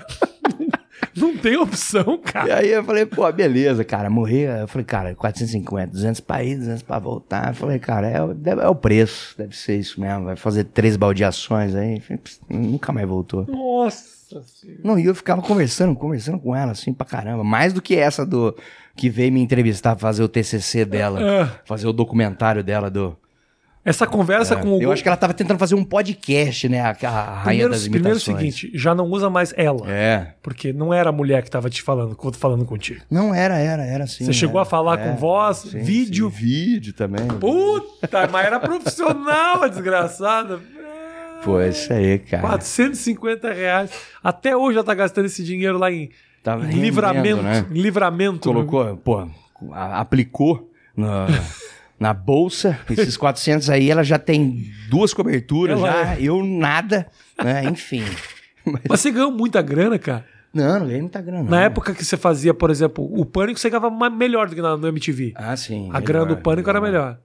Não tem opção, E cara. aí eu falei, pô, beleza, cara, morri. Eu falei, cara, 450, 200 pra ir, 200 pra voltar. Eu falei, cara, é, é o preço, deve ser isso mesmo. Vai fazer três baldeações aí. Falei, "Pss, Nunca mais voltou. Nossa senhora. Não, e eu ficava conversando, conversando com ela, assim, pra caramba. Mais do que essa do que veio me entrevistar, fazer o TCC dela, É. fazer o documentário dela do... Essa conversa com o Eu acho que ela tava tentando fazer um podcast, né, a, a rainha primeiro, das primeiro é o imitações. seguinte, já não usa mais ela. É. Porque não era a mulher que tava te falando, falando contigo. Não, era, era, era sim. Você chegou era. a falar É, com voz, sim, vídeo. sim, vídeo também. Puta, mas era profissional, a desgraçada. Pô, é isso aí, cara. 450 reais. Até hoje ela tá gastando esse dinheiro lá em, Tava em livramento. né? em livramento. Colocou, pô, aplicou na, na bolsa, esses 400 aí, ela já tem duas coberturas Ela já, eu nada, né, enfim. Mas você ganhou muita grana, cara. Não, não ganhei muita grana. Na não. época que você fazia, por exemplo, o Pânico, você ganhava melhor do que na, no MTV. Ah, sim. a grana do Pânico era melhor.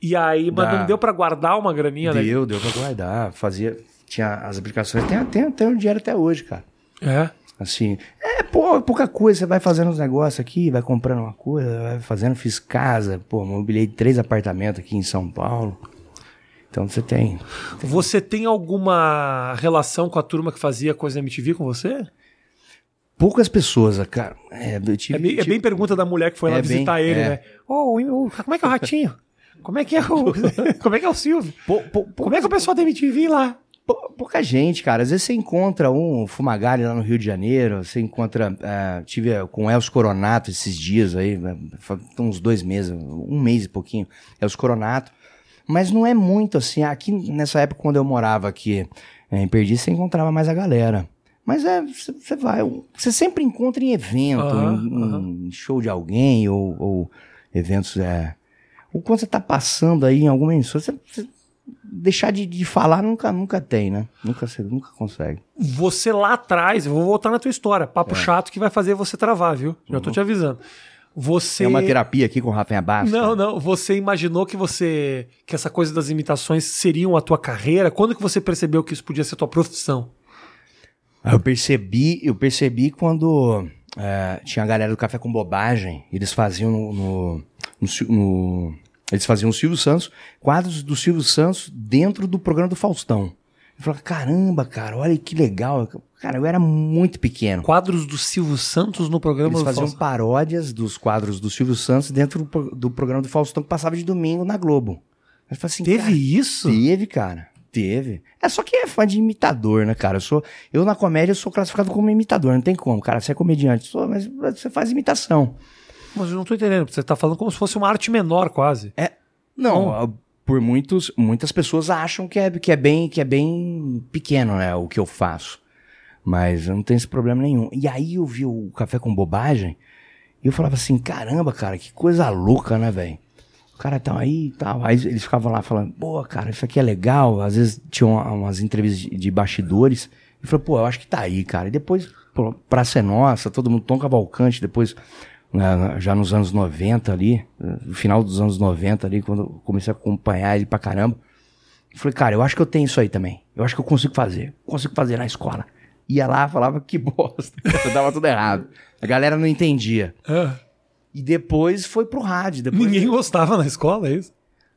E aí, mas Dá. não deu pra guardar uma graninha, né? Deu, deu pra guardar, fazia, tinha as aplicações, tem, tem, tem um dinheiro até hoje, cara. É. Assim, é pô, pouca coisa, você vai fazendo uns negócios aqui, vai comprando uma coisa, vai fazendo, fiz casa, pô, mobilei três apartamentos aqui em São Paulo. Então você tem. Você tem alguma relação com a turma que fazia coisa na MTV com você? Poucas pessoas, cara. É, tive, É, bem- é bem pergunta da mulher que foi lá É bem- visitar ele, é. né? Ô, o- como é que é o ratinho? Como é que é o. como é que é o Silvio? pou- pou- Como é que o pessoal da MTV lá? Pou- pouca gente, cara. Às vezes você encontra um Fumagalli lá no Rio de Janeiro, você encontra. ah, tive eh, com o Elcio Coronato esses dias aí, né, uns dois meses, um mês e pouquinho. Elcio Coronato. Mas não é muito assim. Aqui, nessa época, quando eu morava aqui eh, em Perdiz, você encontrava mais a galera. Mas é, você vai. Você sempre encontra em evento, em, em show de alguém, ou, ou eventos. É, ou quando você tá passando aí em alguma emissora, você- deixar de, de falar nunca, nunca tem, né? Nunca, você nunca consegue. Você lá atrás, eu vou voltar na tua história, papo chato que vai fazer você travar, viu? Já tô te avisando. Você. Tem uma terapia aqui com o Rafinha Bastos. Não, não. Você imaginou que você. que essa coisa das imitações seriam a tua carreira? Quando que você percebeu que isso podia ser tua profissão? Eu percebi, eu percebi quando é, tinha a galera do Café com Bobagem, eles faziam no, no- no no- eles faziam o Silvio Santos, quadros do Silvio Santos dentro do programa do Faustão. Eu falava, caramba, cara, olha que legal. Cara, eu era muito pequeno. Quadros do Silvio Santos no programa Eles do faziam Faustão. paródias dos quadros do Silvio Santos dentro do, do programa do Faustão que passava de domingo na Globo. Eu falei assim, Teve cara, isso? Teve, cara. Teve. É só que é fã de imitador, né, cara? Eu sou, eu na comédia eu sou classificado como imitador, não tem como, cara. Você é comediante, sou, mas você faz imitação. Mas eu não tô entendendo. Você tá falando como se fosse uma arte menor, quase. Não, ah, por muitos, muitas pessoas acham que é, que é bem, que é bem pequeno, né, o que eu faço. Mas eu não tenho esse problema nenhum. E aí eu vi o Café com Bobagem e eu falava assim, caramba, cara, que coisa louca, né, velho? O cara tá aí e tal. Aí eles ficavam lá falando, pô, cara, isso aqui é legal. Às vezes tinham umas entrevistas de, de bastidores. E falou, pô, eu acho que tá aí, cara. E depois, pô, Praça é Nossa, todo mundo, Tom Cavalcante, depois, né, já nos anos 90 ali, no final dos anos 90 ali, quando eu comecei a acompanhar ele pra caramba. Eu falei, cara, eu acho que eu tenho isso aí também. Eu acho que eu consigo fazer. Consigo fazer na escola. Ia lá, falava que bosta. Dava tudo errado. A galera não entendia. Ah. E depois foi pro rádio. Depois Ninguém gostava na escola, é isso?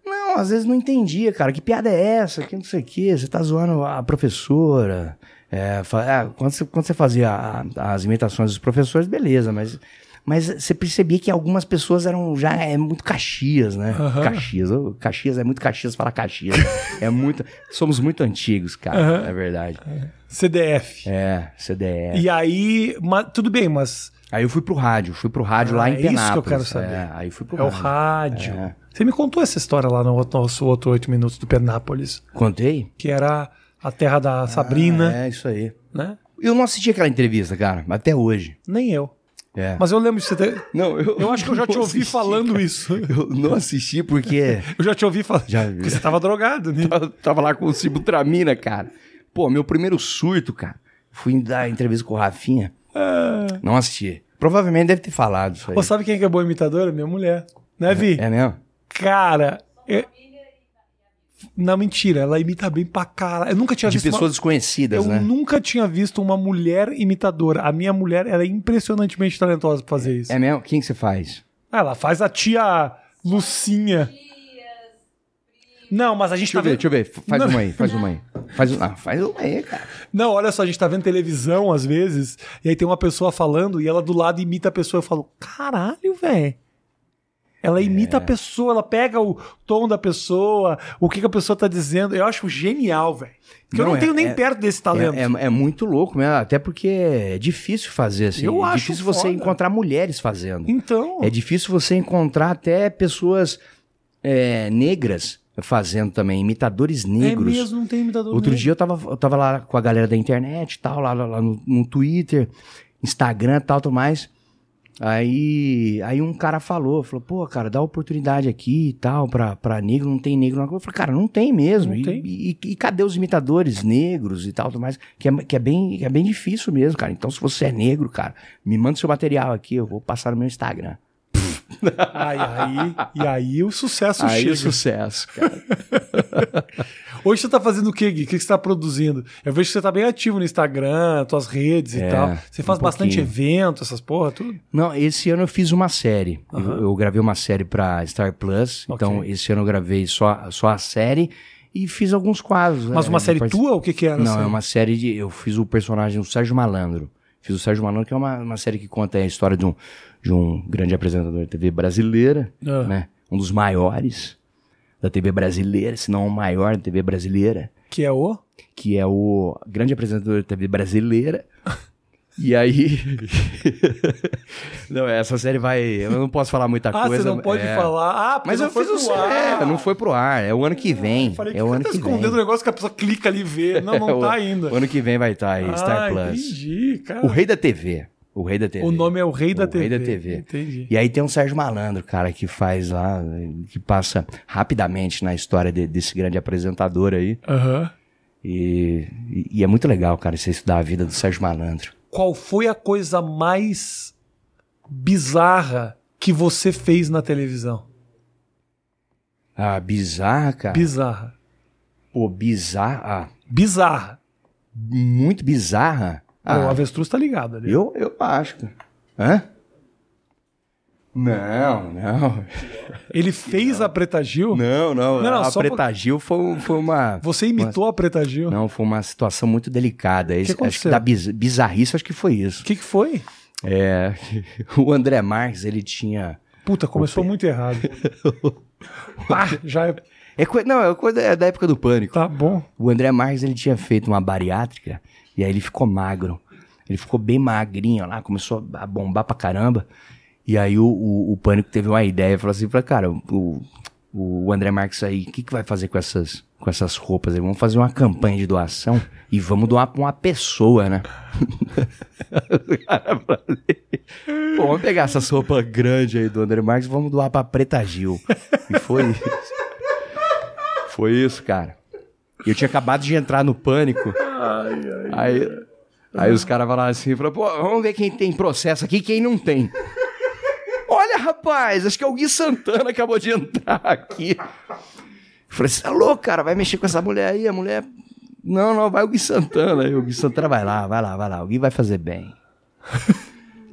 Não, às vezes não entendia, cara. Que piada é essa? Que não sei o quê. Você tá zoando a professora. É, fa- é, quando, você, quando você fazia a- as imitações dos professores, beleza, mas, mas você percebia que algumas pessoas eram já é muito Caxias, né? Caxias. ô, Caxias é muito Caxias falar Caxias. é muito. Somos muito antigos, cara. É verdade. CDF. É, CDE. E aí, ma- tudo bem, mas Aí eu fui pro rádio, fui pro rádio Ah, lá é em isso que eu Penápolis. quero saber. É, aí fui pro é o rádio. rádio. É. Você me contou essa história lá no nosso outro oito minutos do Penápolis, Contei? que era a terra da Sabrina, É, isso aí. né? Eu não assisti aquela entrevista, cara, até hoje. Nem eu. É. Mas eu lembro de você ter... Não, eu, Eu acho que eu já te ouvi assisti, falando cara. isso. Eu não assisti porque Eu já te ouvi falando. Já- Porque você tava drogado, né? eu tava lá com o Cibutramina, cara. Pô, meu primeiro surto, cara. Fui dar entrevista com o Rafinha. Não assisti. Provavelmente deve ter falado isso aí. Pô, sabe quem que é boa imitadora? Minha mulher. Né, Vi? É mesmo? Cara, é- não, mentira, ela imita bem pra caralho. Eu nunca tinha De visto. uma- pessoas desconhecidas, Eu né? nunca tinha visto uma mulher imitadora. A minha mulher ela é impressionantemente talentosa pra fazer isso. É mesmo? Quem que você faz? Ah, Ela faz a tia Lucinha. Não, mas a gente Deixa eu tá ver, vendo. deixa eu ver. Faz Não. uma aí, faz uma aí. Faz, ah, faz uma aí, cara. Não, olha só, a gente tá vendo televisão às vezes, e aí tem uma pessoa falando e ela do lado imita a pessoa. Eu falo, caralho, velho. Ela imita a pessoa, ela pega o tom da pessoa, o que, que a pessoa tá dizendo. Eu acho genial, velho. Porque eu Não, não é- tenho nem é- perto desse talento. É, é- é muito louco mesmo, até porque é difícil fazer assim. Eu é acho difícil você foda. encontrar mulheres fazendo. Então. É difícil você encontrar até pessoas é, negras fazendo também, imitadores É negros. mesmo, não tem imitador. Outro negro. dia eu tava, eu tava lá com a galera da internet e tal, lá, lá, lá no, no Twitter, Instagram e tal, tudo mais. Aí, aí um cara falou, falou, pô, cara, dá oportunidade aqui e tal, pra, pra negro, não tem negro na. Eu falei, cara, não tem mesmo. Não e, tem. E, e cadê os imitadores negros e tal, tudo mais? Que é, que, é bem, que é bem difícil mesmo, cara. Então, se você é negro, cara, me manda seu material aqui, eu vou passar no meu Instagram. Aí, aí, e aí o sucesso Aí chega. o sucesso, cara. Hoje você tá fazendo o quê, Gui? O que você tá produzindo? Eu vejo que você tá bem ativo no Instagram, tuas redes e É, tal. Você faz um bastante evento, essas porra, tudo. Não, esse ano eu fiz uma série. Eu, eu gravei uma série pra Star Plus. Ok. Então, esse ano eu gravei só, só a série e fiz alguns quadros. Mas é, uma série part- tua? O que que era? Não, é uma série de. Eu fiz o personagem do Sérgio Malandro. Fiz o Sérgio Malandro, que é uma, uma série que conta a história de um, de um grande apresentador da TV brasileira, Ah. né? Um dos maiores da TV brasileira, se não o maior da TV brasileira Que é o... que é o grande apresentador da TV brasileira. E aí. não, essa série vai. Eu não posso falar muita Ah, coisa. você não pode é. falar. Ah, Mas eu fiz o ar. É, não foi pro ar. É o ano que vem. Falei, é o que ano tá que escondendo o negócio que a pessoa clica ali e vê. Não, não É, o- tá ainda. O ano que vem vai estar aí, Star ah, Plus. entendi, cara. O Rei da TV. O Rei da TV. O nome é o Rei da O TV. Rei da TV. Entendi. E aí tem um Sérgio Malandro, cara, que faz lá, que passa rapidamente na história de- desse grande apresentador aí. Aham. E, e- e é muito legal, cara, você estudar a vida do Sérgio Malandro. Qual foi a coisa mais bizarra que você fez na televisão? Ah, bizarra, cara. Bizarra. Pô, bizarra. Bizarra. muito bizarra. Ah, o avestruz tá ligado ali. eu, eu acho. Hã? Não, não. Ele fez a Preta Gil? Não, não. Não, não, a Preta Gil foi, foi uma. Você imitou a Preta Gil? Não, foi uma situação muito delicada. Esse- acho aconteceu? que da biz- bizarrice, acho que foi O isso. que, que foi? É. O André Marques, ele tinha. Puta, começou muito errado. ah, já é... É não, é coisa é da época do pânico. Tá bom. O André Marques ele tinha feito uma bariátrica e aí ele ficou magro. Ele ficou bem magrinho lá, começou a bombar pra caramba. E aí o, o, o Pânico teve uma ideia, falou assim, falou, cara, o, o André Marques aí, o que, que vai fazer com essas, com essas roupas aí? Vamos fazer uma campanha de doação e vamos doar pra uma pessoa, né? Pô, vamos pegar essas roupas grandes aí do André Marques e vamos doar pra Preta Gil. E foi isso. Foi isso, cara. Eu tinha acabado de entrar no pânico. Aí, aí os caras falaram assim, falaram, pô, vamos ver quem tem processo aqui e quem não tem. Rapaz, acho que é o Gui Santana acabou de entrar aqui. Eu falei, você é louco, cara, vai mexer com essa mulher aí, a mulher... Não, não, vai o Gui Santana. Aí o Gui Santana vai lá, vai lá, vai lá, o Gui vai fazer bem.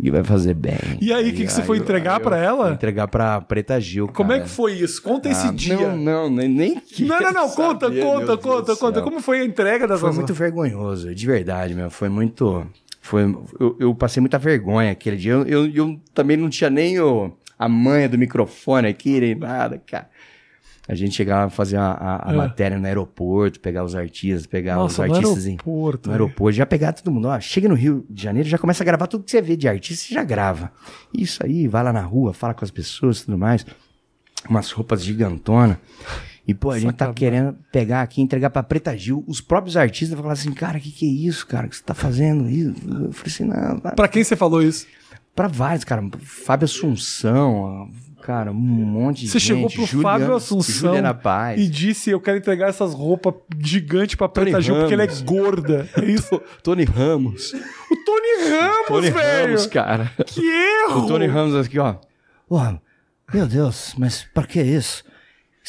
E vai fazer bem. E aí, o que, que você foi entregar fui ela? Entregar pra Preta Gil, Como é que foi isso? Conta esse Ah, dia. Não, não, nem, Não, não, não, conta, conta, conta, conta. Como foi a entrega dessa Foi muito vergonhoso, de verdade, meu. Foi muito. Foi, eu, eu passei muita vergonha aquele dia. Eu, eu, eu também não tinha nem o, a manha do microfone aqui, nem nada, cara. A gente chegava a fazer a, a- a É. matéria no aeroporto, pegar os artistas, pegar Nossa, os no artistas em- aeroporto. no velho. aeroporto, já pegar todo mundo. Ó, chega no Rio de Janeiro, já começa a gravar tudo que você vê de artista, você já grava. Isso aí, vai lá na rua, fala com as pessoas e tudo mais. Umas roupas gigantonas. E, pô, a gente tá querendo pegar aqui, entregar pra Preta Gil. Os próprios artistas falaram assim, cara, que que é isso, cara? que você tá fazendo isso? Eu falei assim, não, vai- Pra quem você falou isso? pra vários, cara. Fábio Assunção, cara, um monte de Você gente. chegou pro Juliana- Fábio Assunção Juliana Paz. e disse: Eu quero entregar essas roupas gigantes pra Tony Preta Gil porque ela é Ramos. gorda. É isso? Tony Ramos. O Tony Ramos, Tony velho! Ramos, cara. Que erro! O Tony Ramos aqui, ó. Ué, meu Deus, mas pra que isso?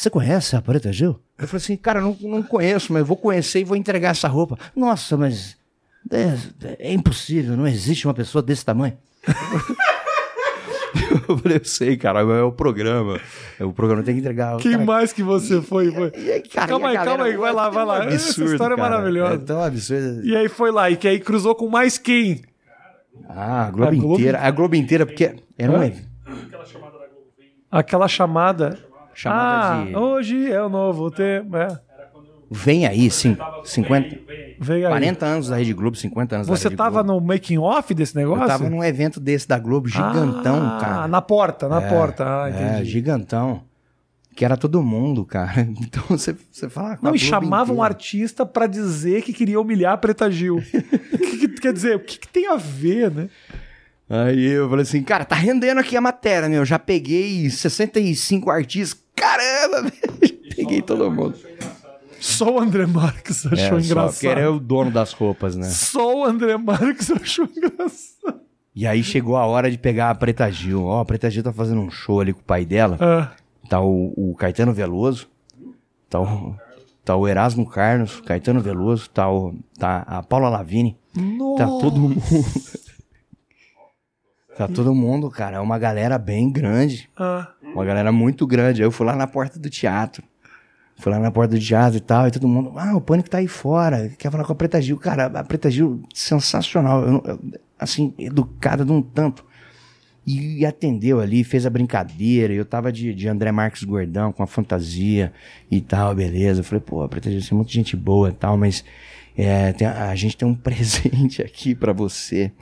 Você conhece a Preta Gil? Eu falei assim, cara, não, não conheço, mas eu vou conhecer e vou entregar essa roupa. Nossa, mas é, é impossível, não existe uma pessoa desse tamanho. Eu falei, eu sei, cara, é o programa. É o programa tem que entregar. Quem cara, mais que você foi? foi? E aí, cara, Calma e aí, calma aí, vai lá, é vai lá. Essa absurdo, história é cara. maravilhosa. É tão absurdo. E aí foi lá, e que aí cruzou com mais quem? Ah, a Globo A Globo- inteira. A Globo inteira, porque era um Hã? evento. Aquela chamada. Chamada ah, de- hoje é o novo tempo. É. Vem aí, cin- 50, Veio aí. 40 anos da Rede Globo, 50 anos da Você Rede tava Globo. no making off desse negócio? Eu tava num evento desse da Globo, gigantão, ah, cara. Na porta, na É, porta. Ah, É, entendi. gigantão. Que era todo mundo, cara. Então você, você fala. com Não, a e Globo chamava um inteira. artista pra dizer que queria humilhar a Preta Gil. O que, que- quer dizer, o que, que tem a ver, né? Aí eu falei assim, cara, tá rendendo aqui a matéria, meu. Já peguei 65 artistas. Caramba, velho. Peguei todo mundo. Só o André Marques achou É, só engraçado. porque era o dono das roupas, né? Só o André Marques achou engraçado. E aí chegou a hora de pegar a Preta Gil. Ó, a Preta Gil tá fazendo um show ali com o pai dela. Ah, Tá o, o Caetano Veloso. Tá o, tá o Erasmo Carlos, Caetano Veloso. Tá, o, tá a Paula Lavigne. Tá todo mundo. Tá todo mundo, cara. É uma galera bem grande. ah. Uma galera muito grande. Aí eu fui lá na porta do teatro. Fui lá na porta do teatro e tal, e todo mundo, ah, o Pânico tá aí fora, quer falar com a Preta Gil. Cara, a Preta Gil, sensacional, eu eu- assim, educada de um tanto. E atendeu ali, fez a brincadeira, eu tava de, de André Marques Gordão, com a fantasia e tal, beleza. Eu falei, pô, a Preta Gil, você é muito gente boa e tal, mas é, tem- a gente tem um presente aqui pra você.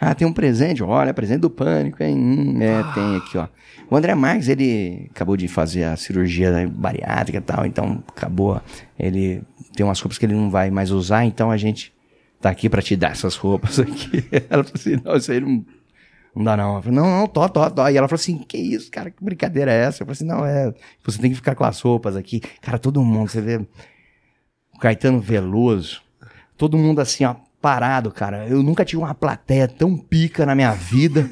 Ah, tem um presente? Olha, presente do pânico, hein? Hum, é, tem aqui, ó. O André Marques, ele acabou de fazer a cirurgia né, bariátrica e tal, então acabou. Ele tem umas roupas que ele não vai mais usar, então a gente tá aqui pra te dar essas roupas aqui. Ela falou assim: não, isso aí não, não dá não. Eu falei, não, não, tó, tó, tó. E ela falou assim: que isso, cara, que brincadeira é essa? Eu falei assim: não, é, você tem que ficar com as roupas aqui. Cara, todo mundo, você vê o Caetano Veloso, todo mundo assim, ó, parado, cara. Eu nunca tive uma plateia tão pica na minha vida.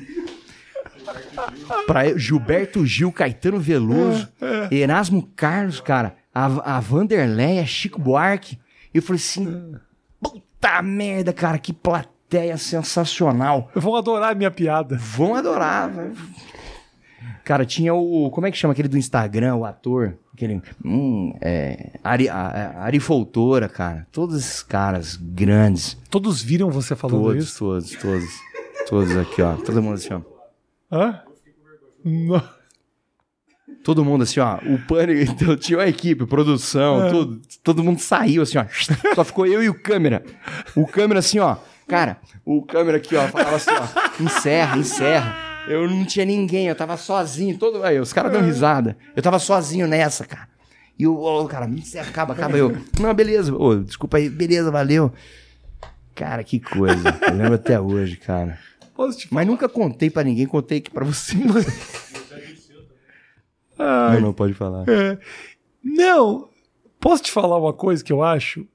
Pra Gilberto Gil, Caetano Veloso, Erasmo Carlos, cara, a, a Vanderleia, Chico Buarque. Eu falei assim, puta merda, cara, que plateia sensacional. Vão adorar a minha piada. Vão adorar. Cara, tinha o. Como é que chama aquele do Instagram, o ator? Aquele. Hum, é. Ari, a- Ari Foltora, cara. Todos esses caras grandes. Todos viram você falando Todos, isso? todos, todos. Todos aqui, ó. Todo mundo assim, ó. Hã? Não. Todo mundo assim, ó. O pânico. Então, tinha uma equipe, produção, tudo. Todo mundo saiu assim, ó. Só ficou eu e o câmera. O câmera assim, ó. Cara, o câmera aqui, ó, falava assim, ó. Encerra, encerra. Eu não tinha ninguém, eu tava sozinho. Todo... Aí, os caras dão risada. Eu tava sozinho nessa, cara. E o, o cara, encerra, acaba, acaba. Eu, não, beleza. Ô, desculpa aí, beleza, valeu. Cara, que coisa. Eu lembro até hoje, cara. Posso te Mas nunca contei pra ninguém, contei aqui pra você. Ai, Não, não, pode falar. É. Não, posso te falar uma coisa que eu acho?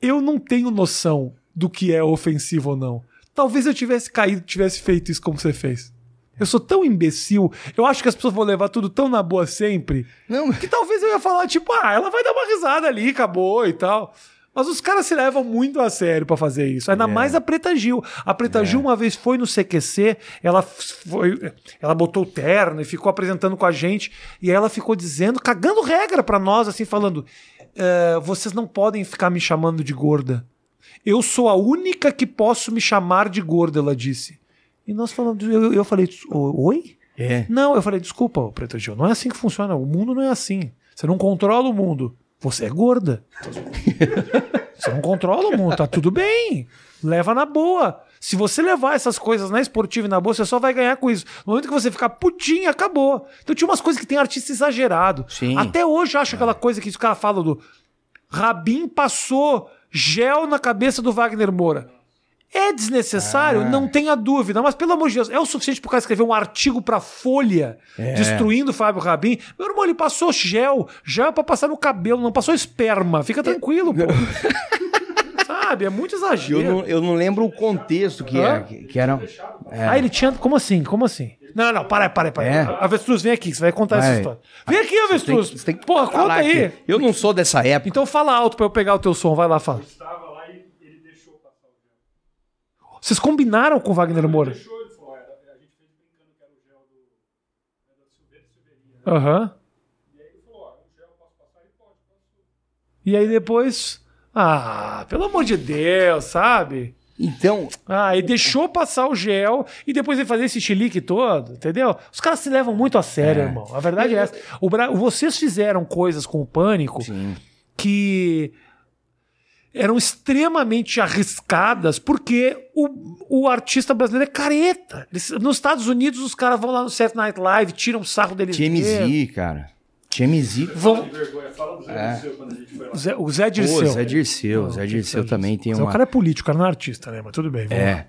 Eu não tenho noção do que é ofensivo ou não. Talvez eu tivesse caído, tivesse feito isso como você fez. Eu sou tão imbecil, eu acho que as pessoas vão levar tudo tão na boa sempre, Não, que talvez eu ia falar, tipo, ah, ela vai dar uma risada ali, acabou e tal. Mas os caras se levam muito a sério pra fazer isso. Ainda mais a Preta Gil. A Preta Gil uma vez foi no CQC, ela foi, ela botou o terno e ficou apresentando com a gente, e aí ela ficou dizendo, cagando regra pra nós, assim, falando: "É, vocês não podem ficar me chamando de gorda. Eu sou a única que posso me chamar de gorda, ela disse. E nós falamos, eu, eu falei, "O- oi? É. Não, eu falei, desculpa, ô, Preta Gil, não é assim que funciona. O mundo não é assim. Você não controla o mundo. Você é gorda. Você não controla o mundo, tá tudo bem. Leva na boa. Se você levar essas coisas na esportiva e na boa, você só vai ganhar com isso. No momento que você ficar putinha, acabou. Então tinha umas coisas que tem artista exagerado. Sim. Até hoje eu acho aquela coisa que os caras falam do Rabin passou gel na cabeça do Wagner Moura. É desnecessário, não tenha dúvida, mas pelo amor de Deus, é o suficiente pro cara escrever um artigo pra Folha destruindo o Fábio Rabin. Meu irmão, ele passou gel, gel é pra passar no cabelo, não passou esperma. Fica tranquilo, pô. Sabe? É muito Eu exagero. não, eu não lembro o contexto que, era, que, que era. É. Ah, ele tinha. Como assim? Como assim? Não, não, para aí, para aí, para aí. É? Avestruz, vem aqui, você vai contar essa Vai. história. Vem aqui, Avestruz. Você tem que Porra, conta falar aí. aqui. Eu não sou dessa época. Então fala alto pra eu pegar o teu som. Vai lá, fala. Vocês combinaram com o Wagner Moura? Aham. E aí depois. Ah, pelo amor de Deus, sabe? Então, Ah, e deixou passar o gel e depois ele fazer esse chilique todo, entendeu? Os caras se levam muito a sério, irmão. A verdade é essa. O Bra... Vocês fizeram coisas com o pânico que eram extremamente arriscadas porque o, o artista brasileiro é careta. Eles- nos Estados Unidos, os caras vão lá no Saturday Night Live, tiram sarro deles. TMZ, cara. TMZ. Vão... O Zé, o Zé Pô, Dirceu. Zé Dirceu. Zé Dirceu também tem O uma. cara é político, o cara não é artista, né? Mas tudo bem. vamos lá. É.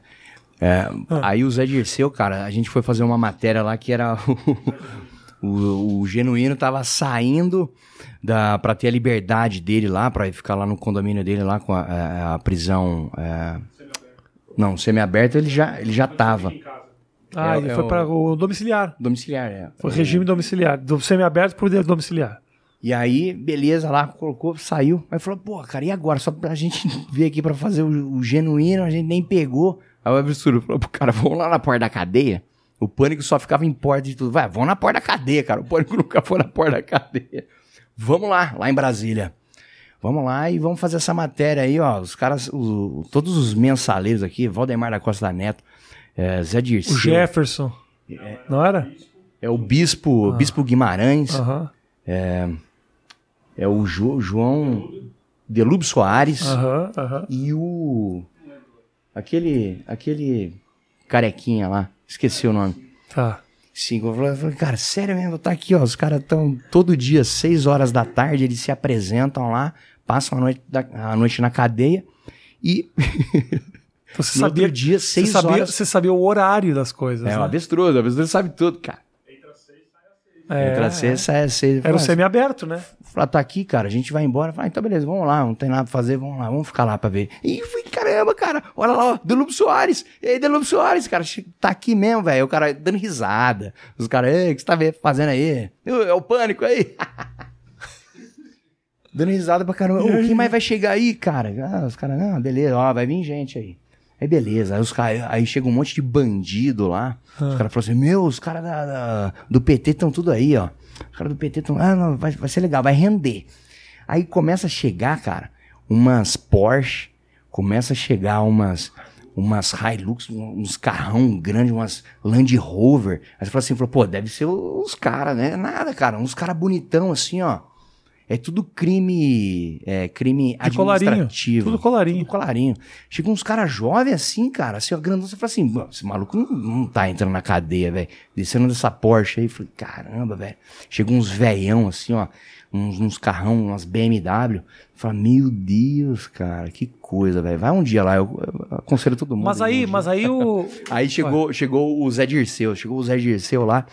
É, Aí o Zé Dirceu, cara, a gente foi fazer uma matéria lá que era. O, o, Genuíno tava saindo da, pra ter a liberdade dele lá, pra ficar lá no condomínio dele lá com a, a- a prisão. é, não, semi-aberto ele já, ele já tava. Ah, É- ele é foi o- para o domiciliar. Domiciliar, é. Foi regime domiciliar. Do semiaberto pro de- domiciliar. E aí, beleza, lá, colocou, saiu. Aí falou, pô, cara, e agora? Só pra gente vir aqui pra fazer o, o genuíno, a gente nem pegou. Aí o absurdo falou pro cara, vamos lá na porta da cadeia. O pânico só ficava em porta de tudo. Vai, vamos na porta da cadeia, cara. O pânico nunca foi na porta da cadeia. Vamos lá, lá em Brasília. Vamos lá e vamos fazer essa matéria aí, ó. Os caras, o- todos os mensaleiros aqui, Valdemar da Costa Neto, é, Zé Dirceu. O Jefferson. Não era? É o Bispo, Bispo Guimarães. Aham. É o Jo- João Delúbio Soares e o. Aquele. Aquele carequinha lá. Esqueci o nome. Tá. Sim, eu falei, cara, sério mesmo, tá aqui, ó. Os caras estão todo dia, 6 horas da tarde, eles se apresentam lá, passam a noite, da- a noite na cadeia e Você no sabia, dia, você 6 sabia, horas. você sabia o horário das coisas. É né? um avestruz, o avestruz sabe tudo, cara. É, Entra seis, sai seis. Era o Fala, semiaberto, né? Falar, tá aqui, cara, a gente vai embora. Fala, então beleza, vamos lá, não tem nada pra fazer, vamos lá, vamos ficar lá pra ver. E falei, caramba, cara, olha lá, ó, Delúbio Soares. E aí, Delúbio Soares, cara, tá aqui mesmo, velho. O cara dando risada. Os caras, ei, o que você tá fazendo aí? É o pânico aí. dando risada pra caramba. Ô, quem mais vai chegar aí, cara? Ah, os caras, não, beleza, ó, vai vir gente aí. Aí beleza, aí, os aí chega um monte de bandido lá. Os caras falam assim: Meu, os caras do PT estão tudo aí, ó. Os caras do PT estão. Ah, não, vai, vai ser legal, vai render. Aí começa a chegar, cara, umas Porsche, começa a chegar umas umas Hilux, uns carrão grande, umas Land Rover. Aí você fala assim, falou, pô, deve ser os caras, né? Nada, cara, uns caras bonitão assim, ó. É tudo crime, é, crime De colarinho. administrativo. Tudo colarinho. Tudo colarinho. Chega uns caras jovens assim, cara, assim, ó, grandão, você fala assim, "Bom, esse maluco não, não tá entrando na cadeia, velho. Descendo dessa Porsche aí, falei, caramba, velho. Chega uns veião assim, ó, uns, uns carrão, umas BMW. Fala, meu Deus, cara, que coisa, velho. Vai um dia lá, eu, eu aconselho todo mundo. Mas aí, mas aí o. Aí chegou, chegou o Zé Dirceu, chegou o Zé Dirceu lá,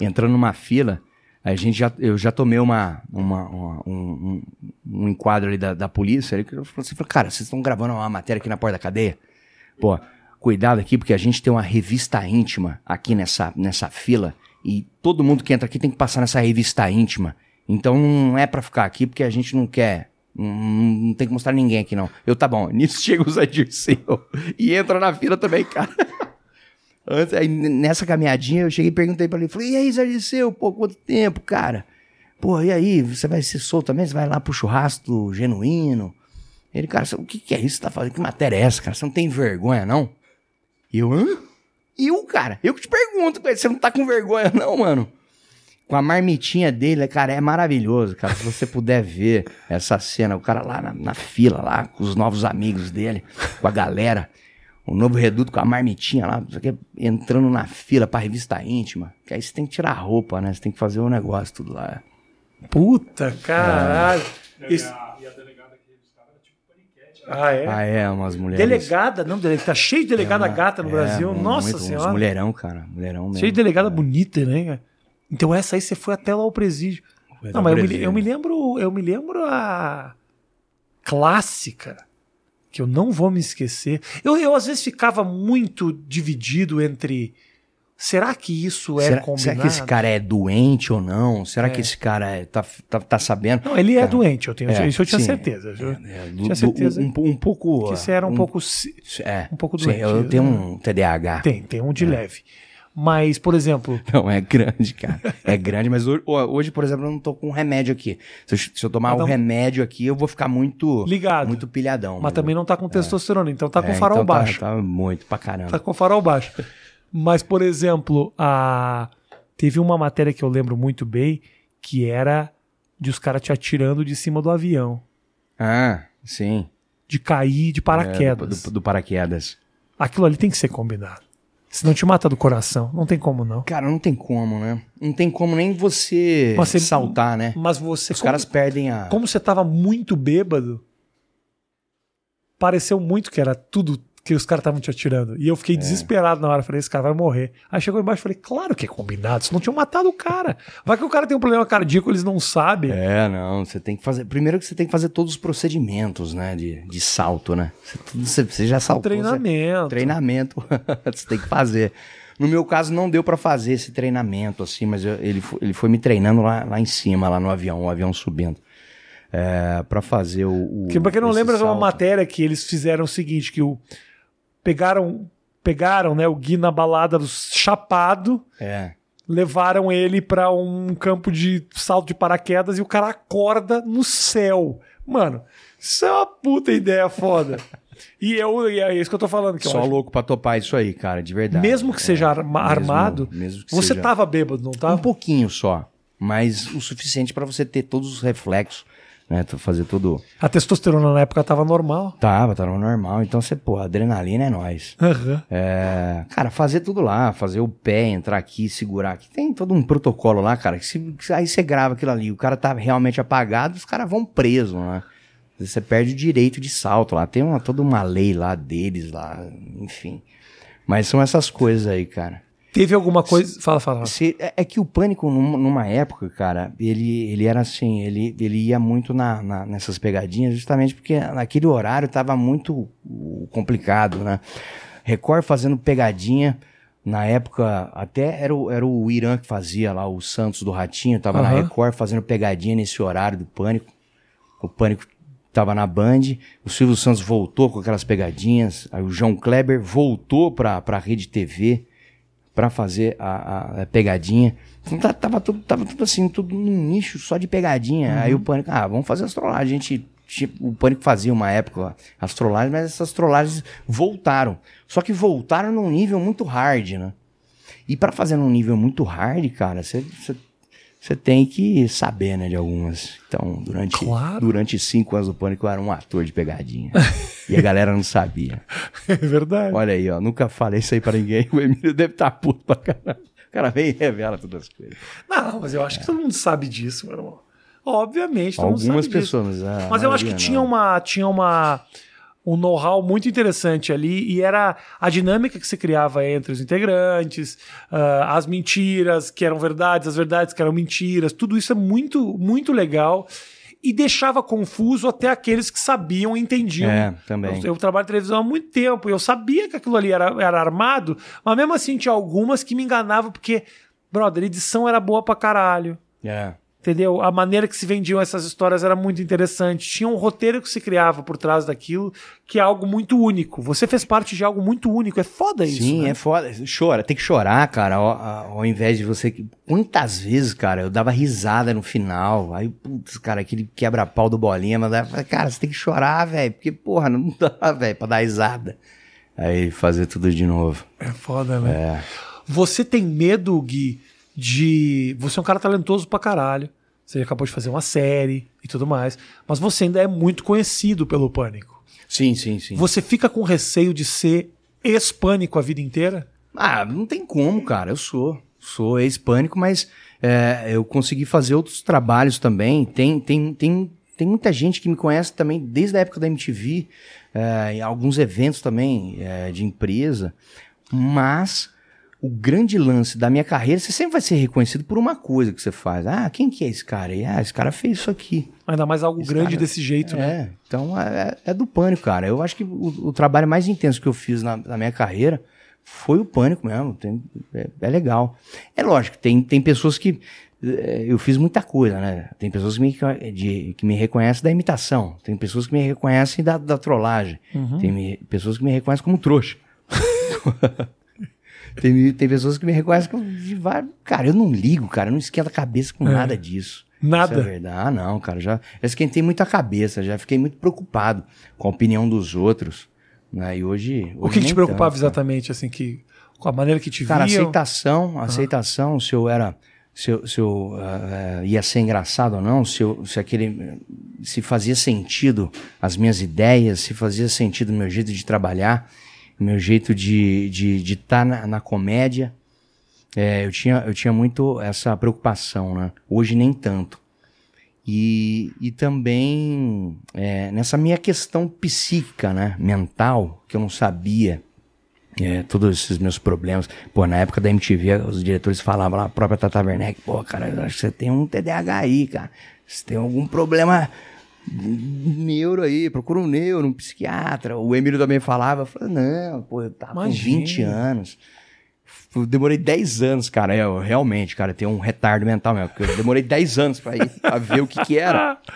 entrando numa fila. A gente já, eu já tomei uma, uma, uma- um, um, enquadro ali da, da polícia. Ele falou assim, cara, vocês estão gravando uma matéria aqui na porta da cadeia? Pô, cuidado aqui, porque a gente tem uma revista íntima aqui nessa, nessa fila. E todo mundo que entra aqui tem que passar nessa revista íntima. Então não é pra ficar aqui, porque a gente não quer Não, não tem que mostrar ninguém aqui, não. Eu, tá bom. Nisso chega o Zé e entra na fila também, cara. Antes, aí, nessa caminhadinha, eu cheguei e perguntei pra ele. Falei, e aí, Zé Dirceu? Pô, quanto tempo, cara? Pô, e aí, você vai ser solto também? Você vai lá pro churrasco genuíno? Ele, cara, o que, que é isso que você tá fazendo? Que matéria é essa, cara? Você não tem vergonha, não? E eu, hã? Eu, cara, eu que te pergunto, você não tá com vergonha, não, mano? Com a marmitinha dele, cara, é maravilhoso, cara. Se você puder ver essa cena, o cara lá na, na fila, lá, com os novos amigos dele, com a galera, o novo reduto com a marmitinha lá, isso aqui, entrando na fila pra revista íntima. Que aí você tem que tirar a roupa, né? Você tem que fazer o negócio tudo lá. Puta, caralho. Esse- Ah, é? Ah, é, umas mulheres. Delegada, não, delegada. Tá cheio de delegada gata no É, Brasil. muito, Nossa uns senhora. mulherão, cara. Mulherão mesmo. Cheio de delegada bonita, né? cara? Então essa aí você foi até lá ao presídio. Foi Não, mas eu me, presídio. eu me lembro, eu me lembro a clássica que eu não vou me esquecer. Eu, eu às vezes ficava muito dividido entre será que isso é será, combinado? será que esse cara é doente ou não? Será que esse cara é- tá, tá, tá sabendo? Não, ele é Cara, doente, eu tenho, é, isso eu tinha sim, certeza. Eu É, do- tinha do- certeza um, um pouco. que você era um, pouco ci- É, um pouco sim, doente. eu tenho um TDAH. tem, tem um de leve. Mas, por exemplo, Não, é grande, cara. É grande, mas hoje, hoje, por exemplo, eu não tô com um remédio aqui. Se eu, se eu tomar Mas o não- remédio aqui, eu vou ficar muito. Ligado. Muito pilhadão. mas também não tá com testosterona, então tá com É, farol então tá- baixo. Tá, muito pra caramba. Tá com farol baixo. Mas, por exemplo, a... teve uma matéria que eu lembro muito bem que era de os caras te atirando de cima do avião. Ah, sim. De cair de É, paraquedas. do, do paraquedas. Aquilo ali tem que ser combinado. Senão te mata do coração. Não tem como, não. Cara, não tem como, né? Não tem como nem você, você- saltar, né? Mas você. Os como, caras perdem a. como você tava muito bêbado, pareceu muito que era tudo que os caras estavam te atirando. E eu É. fiquei desesperado na hora. Falei, esse cara vai morrer. Aí chegou embaixo e falei, claro que é combinado. Senão tinham matado o cara. Vai que o cara tem um problema cardíaco, eles não sabem. É, não, você tem que fazer. Primeiro que você tem que fazer todos os procedimentos, né? De, de salto, né? Você, você, já saltou. você- Treinamento. treinamento você tem que fazer. No meu caso, não deu pra fazer esse treinamento, assim, mas eu- ele, foi, ele foi me treinando lá, lá em cima, lá no avião, o avião subindo. É, pra fazer o. o Porque pra quem não lembra, é uma salto. matéria que eles fizeram o seguinte, que o pegaram pegaram, né, o Gui na balada chapado, É. levaram ele pra um campo de salto de paraquedas e o cara acorda no céu. Mano, isso é uma puta ideia foda. e, eu, e é isso que eu tô falando. Que Só acho- louco pra topar isso aí, cara, de verdade. mesmo que seja É, arma- mesmo- armado, mesmo que você seja- tava bêbado, não tava? Um pouquinho só, mas o suficiente pra você ter todos os reflexos, né? Fazer tudo. A testosterona na época tava normal. Tava, tava normal. Então você, pô, adrenalina é nóis. Aham. É, cara, fazer tudo lá, fazer o pé, entrar aqui, segurar aqui. Tem todo um protocolo lá, cara. Que se, aí você grava aquilo ali, o cara tá realmente apagado, os caras vão preso, né? Você perde o direito de salto lá. Tem uma, toda uma lei lá deles lá, enfim. Mas são essas coisas aí, cara. Teve alguma coisa. Fala, fala. Se- é, é que o pânico, num- numa época, cara, ele, ele era assim, ele, ele ia muito na, na- nessas pegadinhas, justamente porque naquele horário tava muito complicado, né? Record fazendo pegadinha. Na época, até era o, era o Irã que fazia lá, o Santos do Ratinho, tava na Aham. Record fazendo pegadinha nesse horário do pânico. O pânico tava na Band, o Silvio Santos voltou com aquelas pegadinhas, aí o João Kleber voltou pra, pra Rede TV pra fazer a, a- pegadinha. Então, tá- tava, tudo, tava tudo assim, tudo num nicho só de pegadinha. Aí o Pânico, ah, vamos fazer as trollagens. A gente, tipo, o Pânico fazia uma época as trollagens, mas essas trollagens voltaram. Só que voltaram num nível muito hard, né? E pra fazer num nível muito hard, cara, você você tem que saber, né, de algumas. Então, durante, Claro. durante cinco anos do Pânico, eu era um ator de pegadinha. e a galera não sabia. É verdade. Olha aí, ó, nunca falei isso aí pra ninguém. O Emílio deve estar puto pra caralho. O cara vem e revela todas as coisas. Não, mas eu acho que todo mundo sabe disso, meu irmão. Obviamente, todo mundo Algumas sabe disso. pessoas, mas Mas eu acho que maioria tinha não. uma tinha uma um know-how muito interessante ali e era a dinâmica que se criava entre os integrantes, ah, as mentiras que eram verdades, as verdades que eram mentiras, tudo isso é muito muito legal e deixava confuso até aqueles que sabiam e entendiam. É, também. Eu, eu trabalho em televisão há muito tempo e eu sabia que aquilo ali era, era armado, mas mesmo assim tinha algumas que me enganavam porque, brother, edição era boa pra caralho. É. Entendeu? A maneira que se vendiam essas histórias era muito interessante. Tinha um roteiro que se criava por trás daquilo, que é algo muito único. Você fez parte de algo muito único. É foda isso. Sim, né? é foda. Chora, tem que chorar, cara, ao, ao invés de você. Quantas vezes, cara, eu dava risada no final. Aí, putz, cara, aquele quebra-pau do bolinha, mas eu falei, cara, você tem que chorar, velho. Porque, porra, não dá, velho, pra dar risada. Aí fazer tudo de novo. É foda, né? É. Você tem medo, Gui, de. Você é um cara talentoso pra caralho. Você acabou de fazer uma série e tudo mais. Mas você ainda é muito conhecido pelo pânico. Sim, sim, sim. Você fica com receio de ser ex-pânico a vida inteira? Ah, não tem como, cara. Eu sou. Sou ex-pânico, mas é, eu consegui fazer outros trabalhos também. Tem, tem, tem, tem muita gente que me conhece também desde a época da MTV, é, em alguns eventos também é, de empresa. Mas o grande lance da minha carreira, você sempre vai ser reconhecido por uma coisa que você faz. Ah, quem que é esse cara? E, ah, esse cara fez isso aqui. Ainda mais algo Esse grande cara- desse jeito, né? É, então é, é do pânico, cara. Eu acho que o, o trabalho mais intenso que eu fiz na, na minha carreira foi o pânico mesmo. Tem- é, é legal. É lógico, tem, tem pessoas que. eh, Eu fiz muita coisa, né? Tem pessoas que me, de- que me reconhecem da imitação. Tem pessoas que me reconhecem da, da trollagem. Tem me- pessoas que me reconhecem como trouxa. tem, tem pessoas que me reconhecem como. de vários- Cara, eu não ligo, cara. Eu não esquento a cabeça com nada disso. Nada. Isso é verdade. Ah, não, cara. Já, já esquentei muito a cabeça, já fiquei muito preocupado com a opinião dos outros. Né? E hoje. O hoje que, que nem te preocupava tanto, cara. exatamente, assim, que com a maneira que te Cara, viam? aceitação, aceitação, se eu era. Se eu, se eu ah, ia ser engraçado ou não, se, eu, se aquele. Se fazia sentido as minhas ideias, se fazia sentido o meu jeito de trabalhar, o meu jeito de estar de, de tá na, na comédia. É, eu, tinha, eu tinha muito essa preocupação, né? Hoje nem tanto. E, e também é, nessa minha questão psíquica, né? Mental, que eu não sabia é, todos esses meus problemas. Pô, na época da MTV, os diretores falavam lá, a própria Tata Werneck, pô, cara, acho que você tem um TDAH aí, cara. Você tem algum problema neuro aí, procura um neuro, um psiquiatra. O Emílio também falava, eu falei, não, pô, eu tava com Imagina. 20 anos. Eu demorei 10 anos, cara. Eu realmente, cara, tenho um retardo mental mesmo. Porque eu demorei 10 anos pra ir pra ver o que que era.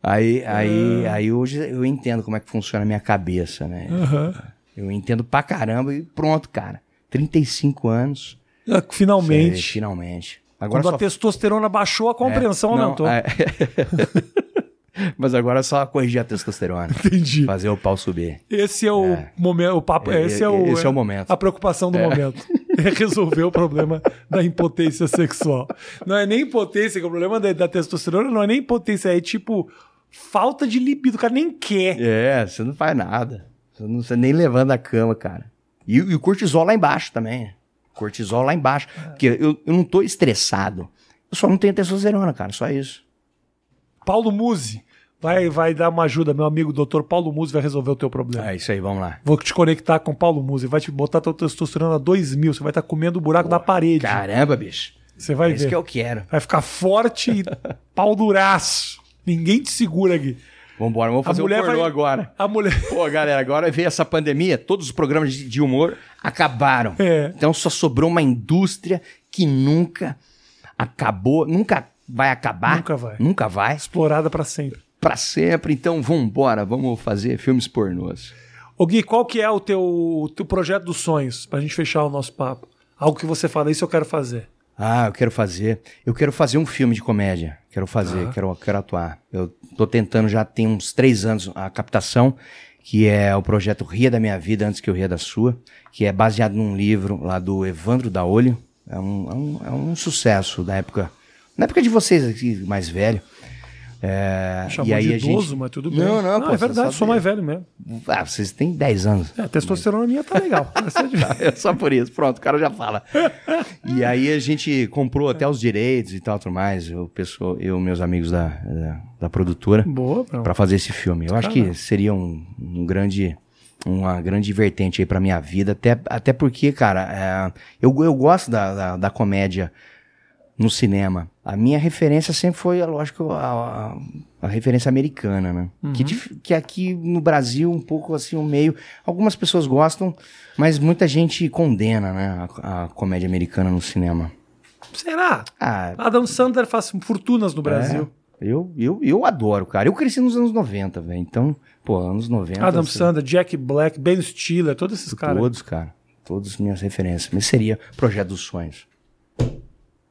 Aí, aí, aí hoje eu entendo como é que funciona a minha cabeça, né? Aham. Eu entendo pra caramba e pronto, cara. 35 anos. Ah, Finalmente. É, finalmente. Agora Quando só a testosterona baixou, a compreensão não, aumentou. é. Mas agora é só corrigir a testosterona. Entendi. Fazer o pau subir. Esse é o momento, o papo, É, esse é o, esse é o momento. A preocupação do momento. É resolver o problema da impotência sexual. Não é nem impotência, que o problema da, da testosterona não é nem impotência, é tipo falta de libido, o cara nem quer. É, você não faz nada. Você não você nem levanta a cama, cara. E, e o cortisol lá embaixo também. Cortisol lá embaixo. Porque eu, eu não tô estressado. Eu só não tenho testosterona, cara. Só isso. Paulo Musi vai, vai dar uma ajuda, meu amigo doutor Paulo Musi vai resolver o teu problema. É isso aí, vamos lá. Vou te conectar com Paulo Musi, vai te botar tua testosterona a 2 mil, você vai estar comendo o buraco da parede. Caramba, bicho. Você vai É isso ver. que eu quero. Vai ficar forte e pau duraço. Ninguém te segura aqui. Vambora, vamos fazer o mulher pornô vai- agora. A mulher. Pô, galera, agora veio essa pandemia, todos os programas de, humor acabaram. É. Então só sobrou uma indústria que nunca acabou, nunca vai acabar. Nunca vai. Nunca vai. Explorada pra sempre. Pra sempre. Então vambora, vamos fazer filmes pornôs. Ô Gui, qual que é o teu, o teu projeto dos sonhos? Pra gente fechar o nosso papo. Algo que você fala, isso eu quero fazer. Ah, eu quero fazer. Eu quero fazer um filme de comédia. Quero fazer, quero, quero atuar. Eu tô tentando já tem uns três anos a captação, que é o projeto Ria da Minha Vida Antes que eu Ria da Sua, que é baseado num livro lá do Evandro da Olho. É um, é um, é um sucesso da época. Na época de vocês aqui, mais velho. É, Chamou e aí de a idoso, gente... mas tudo bem. Não, não, pô, é você verdade, sabe- sou mais velho mesmo. Ah, vocês têm 10 anos. É, a testosterona minha tá legal. É de- É só por isso, pronto, o cara já fala. E aí a gente comprou até os direitos e tal, tudo mais. Eu, pessoal, eu meus amigos da, da, da produtora, Boa, não. pra fazer esse filme. Eu acho que seria um, um grande. Uma grande vertente aí pra minha vida, até, até porque, cara, é, eu, eu gosto da, da, da comédia no cinema. A minha referência sempre foi, lógico, a, a, a referência americana, né? Que, dif- que aqui no Brasil, um pouco assim, o meio. Algumas pessoas gostam, mas muita gente condena, né? A, a comédia americana no cinema. Será? Ah, Adam Sandler faz fortunas no Brasil. eu, eu, eu adoro, cara. Eu cresci nos anos 90, velho. Então, pô, anos 90. Adam assim, Sandler, Jack Black, Ben Stiller, todos esses caras. Todos, cara. Todas minhas referências. Mas seria Projeto dos Sonhos.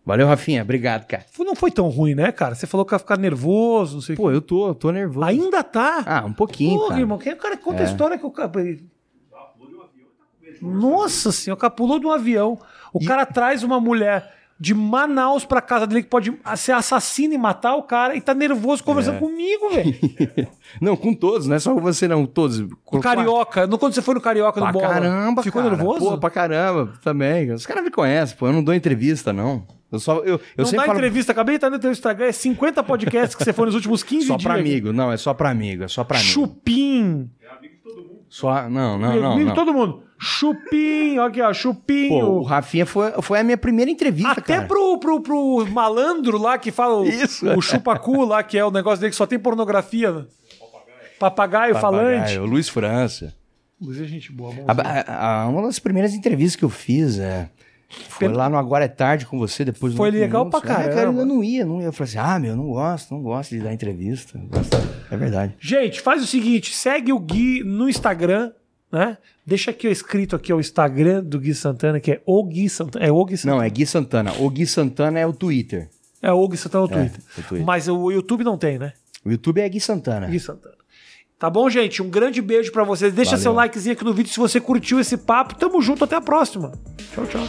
Valeu, Rafinha. Obrigado, cara. Não foi tão ruim, né, cara? Você falou que ia ficar nervoso, não sei o Pô, eu tô, eu tô nervoso. que. Ainda tá? Ah, um pouquinho, Porra, cara. irmão, é o cara que conta a É. história que o cara. Nossa senhora, o cara pulou de um avião. O cara traz uma mulher de Manaus pra casa dele que pode ser assassino e matar o cara e tá nervoso conversando É. comigo, velho. Não, com todos, não é só com você, não. Todos. O Carioca. Não quando você foi no Carioca Pra no bola. caramba, Ficou cara. nervoso? Pô, pra caramba também. Os caras me conhecem, pô. Eu não dou entrevista, não. Eu só. Eu, eu não dá falo entrevista, acabei de estar no teu Instagram, é 50 podcasts que você foi nos últimos 15 só dias. pra amigo. Não, é só pra amigo. É só pra amigo. Chupim. Só. Não, não, não. Amigo não. todo mundo. Chupim, aqui ó, chupim. Pô, o Rafinha foi, foi a minha primeira entrevista, Até cara. pro, pro, pro malandro lá que fala Isso. o chupacu lá, que é o negócio dele que só tem pornografia. Papagaio, falante. Papagaio, o Luiz França. Luiz é gente boa. A- a- a- uma das primeiras entrevistas que eu fiz é, foi lá no Agora é Tarde com você, depois do Foi legal pra É, cara, caramba. eu não ia, não ia. Eu falei assim, ah, meu, eu não gosto, não gosto de dar entrevista. É verdade. Gente, faz o seguinte, segue o Gui no Instagram, né? Deixa aqui escrito aqui o Instagram do Gui Santana, que é o Gui Santana. É o Gui Santana. Não, é Gui Santana. O Gui Santana é o Twitter. É o Gui Santana no Twitter. o Twitter. Mas o YouTube não tem, né? O YouTube é Gui Santana. Gui Santana. Tá bom, gente? Um grande beijo pra vocês. Deixa Valeu. seu likezinho aqui no vídeo se você curtiu esse papo. Tamo junto, até a próxima. Tchau, tchau.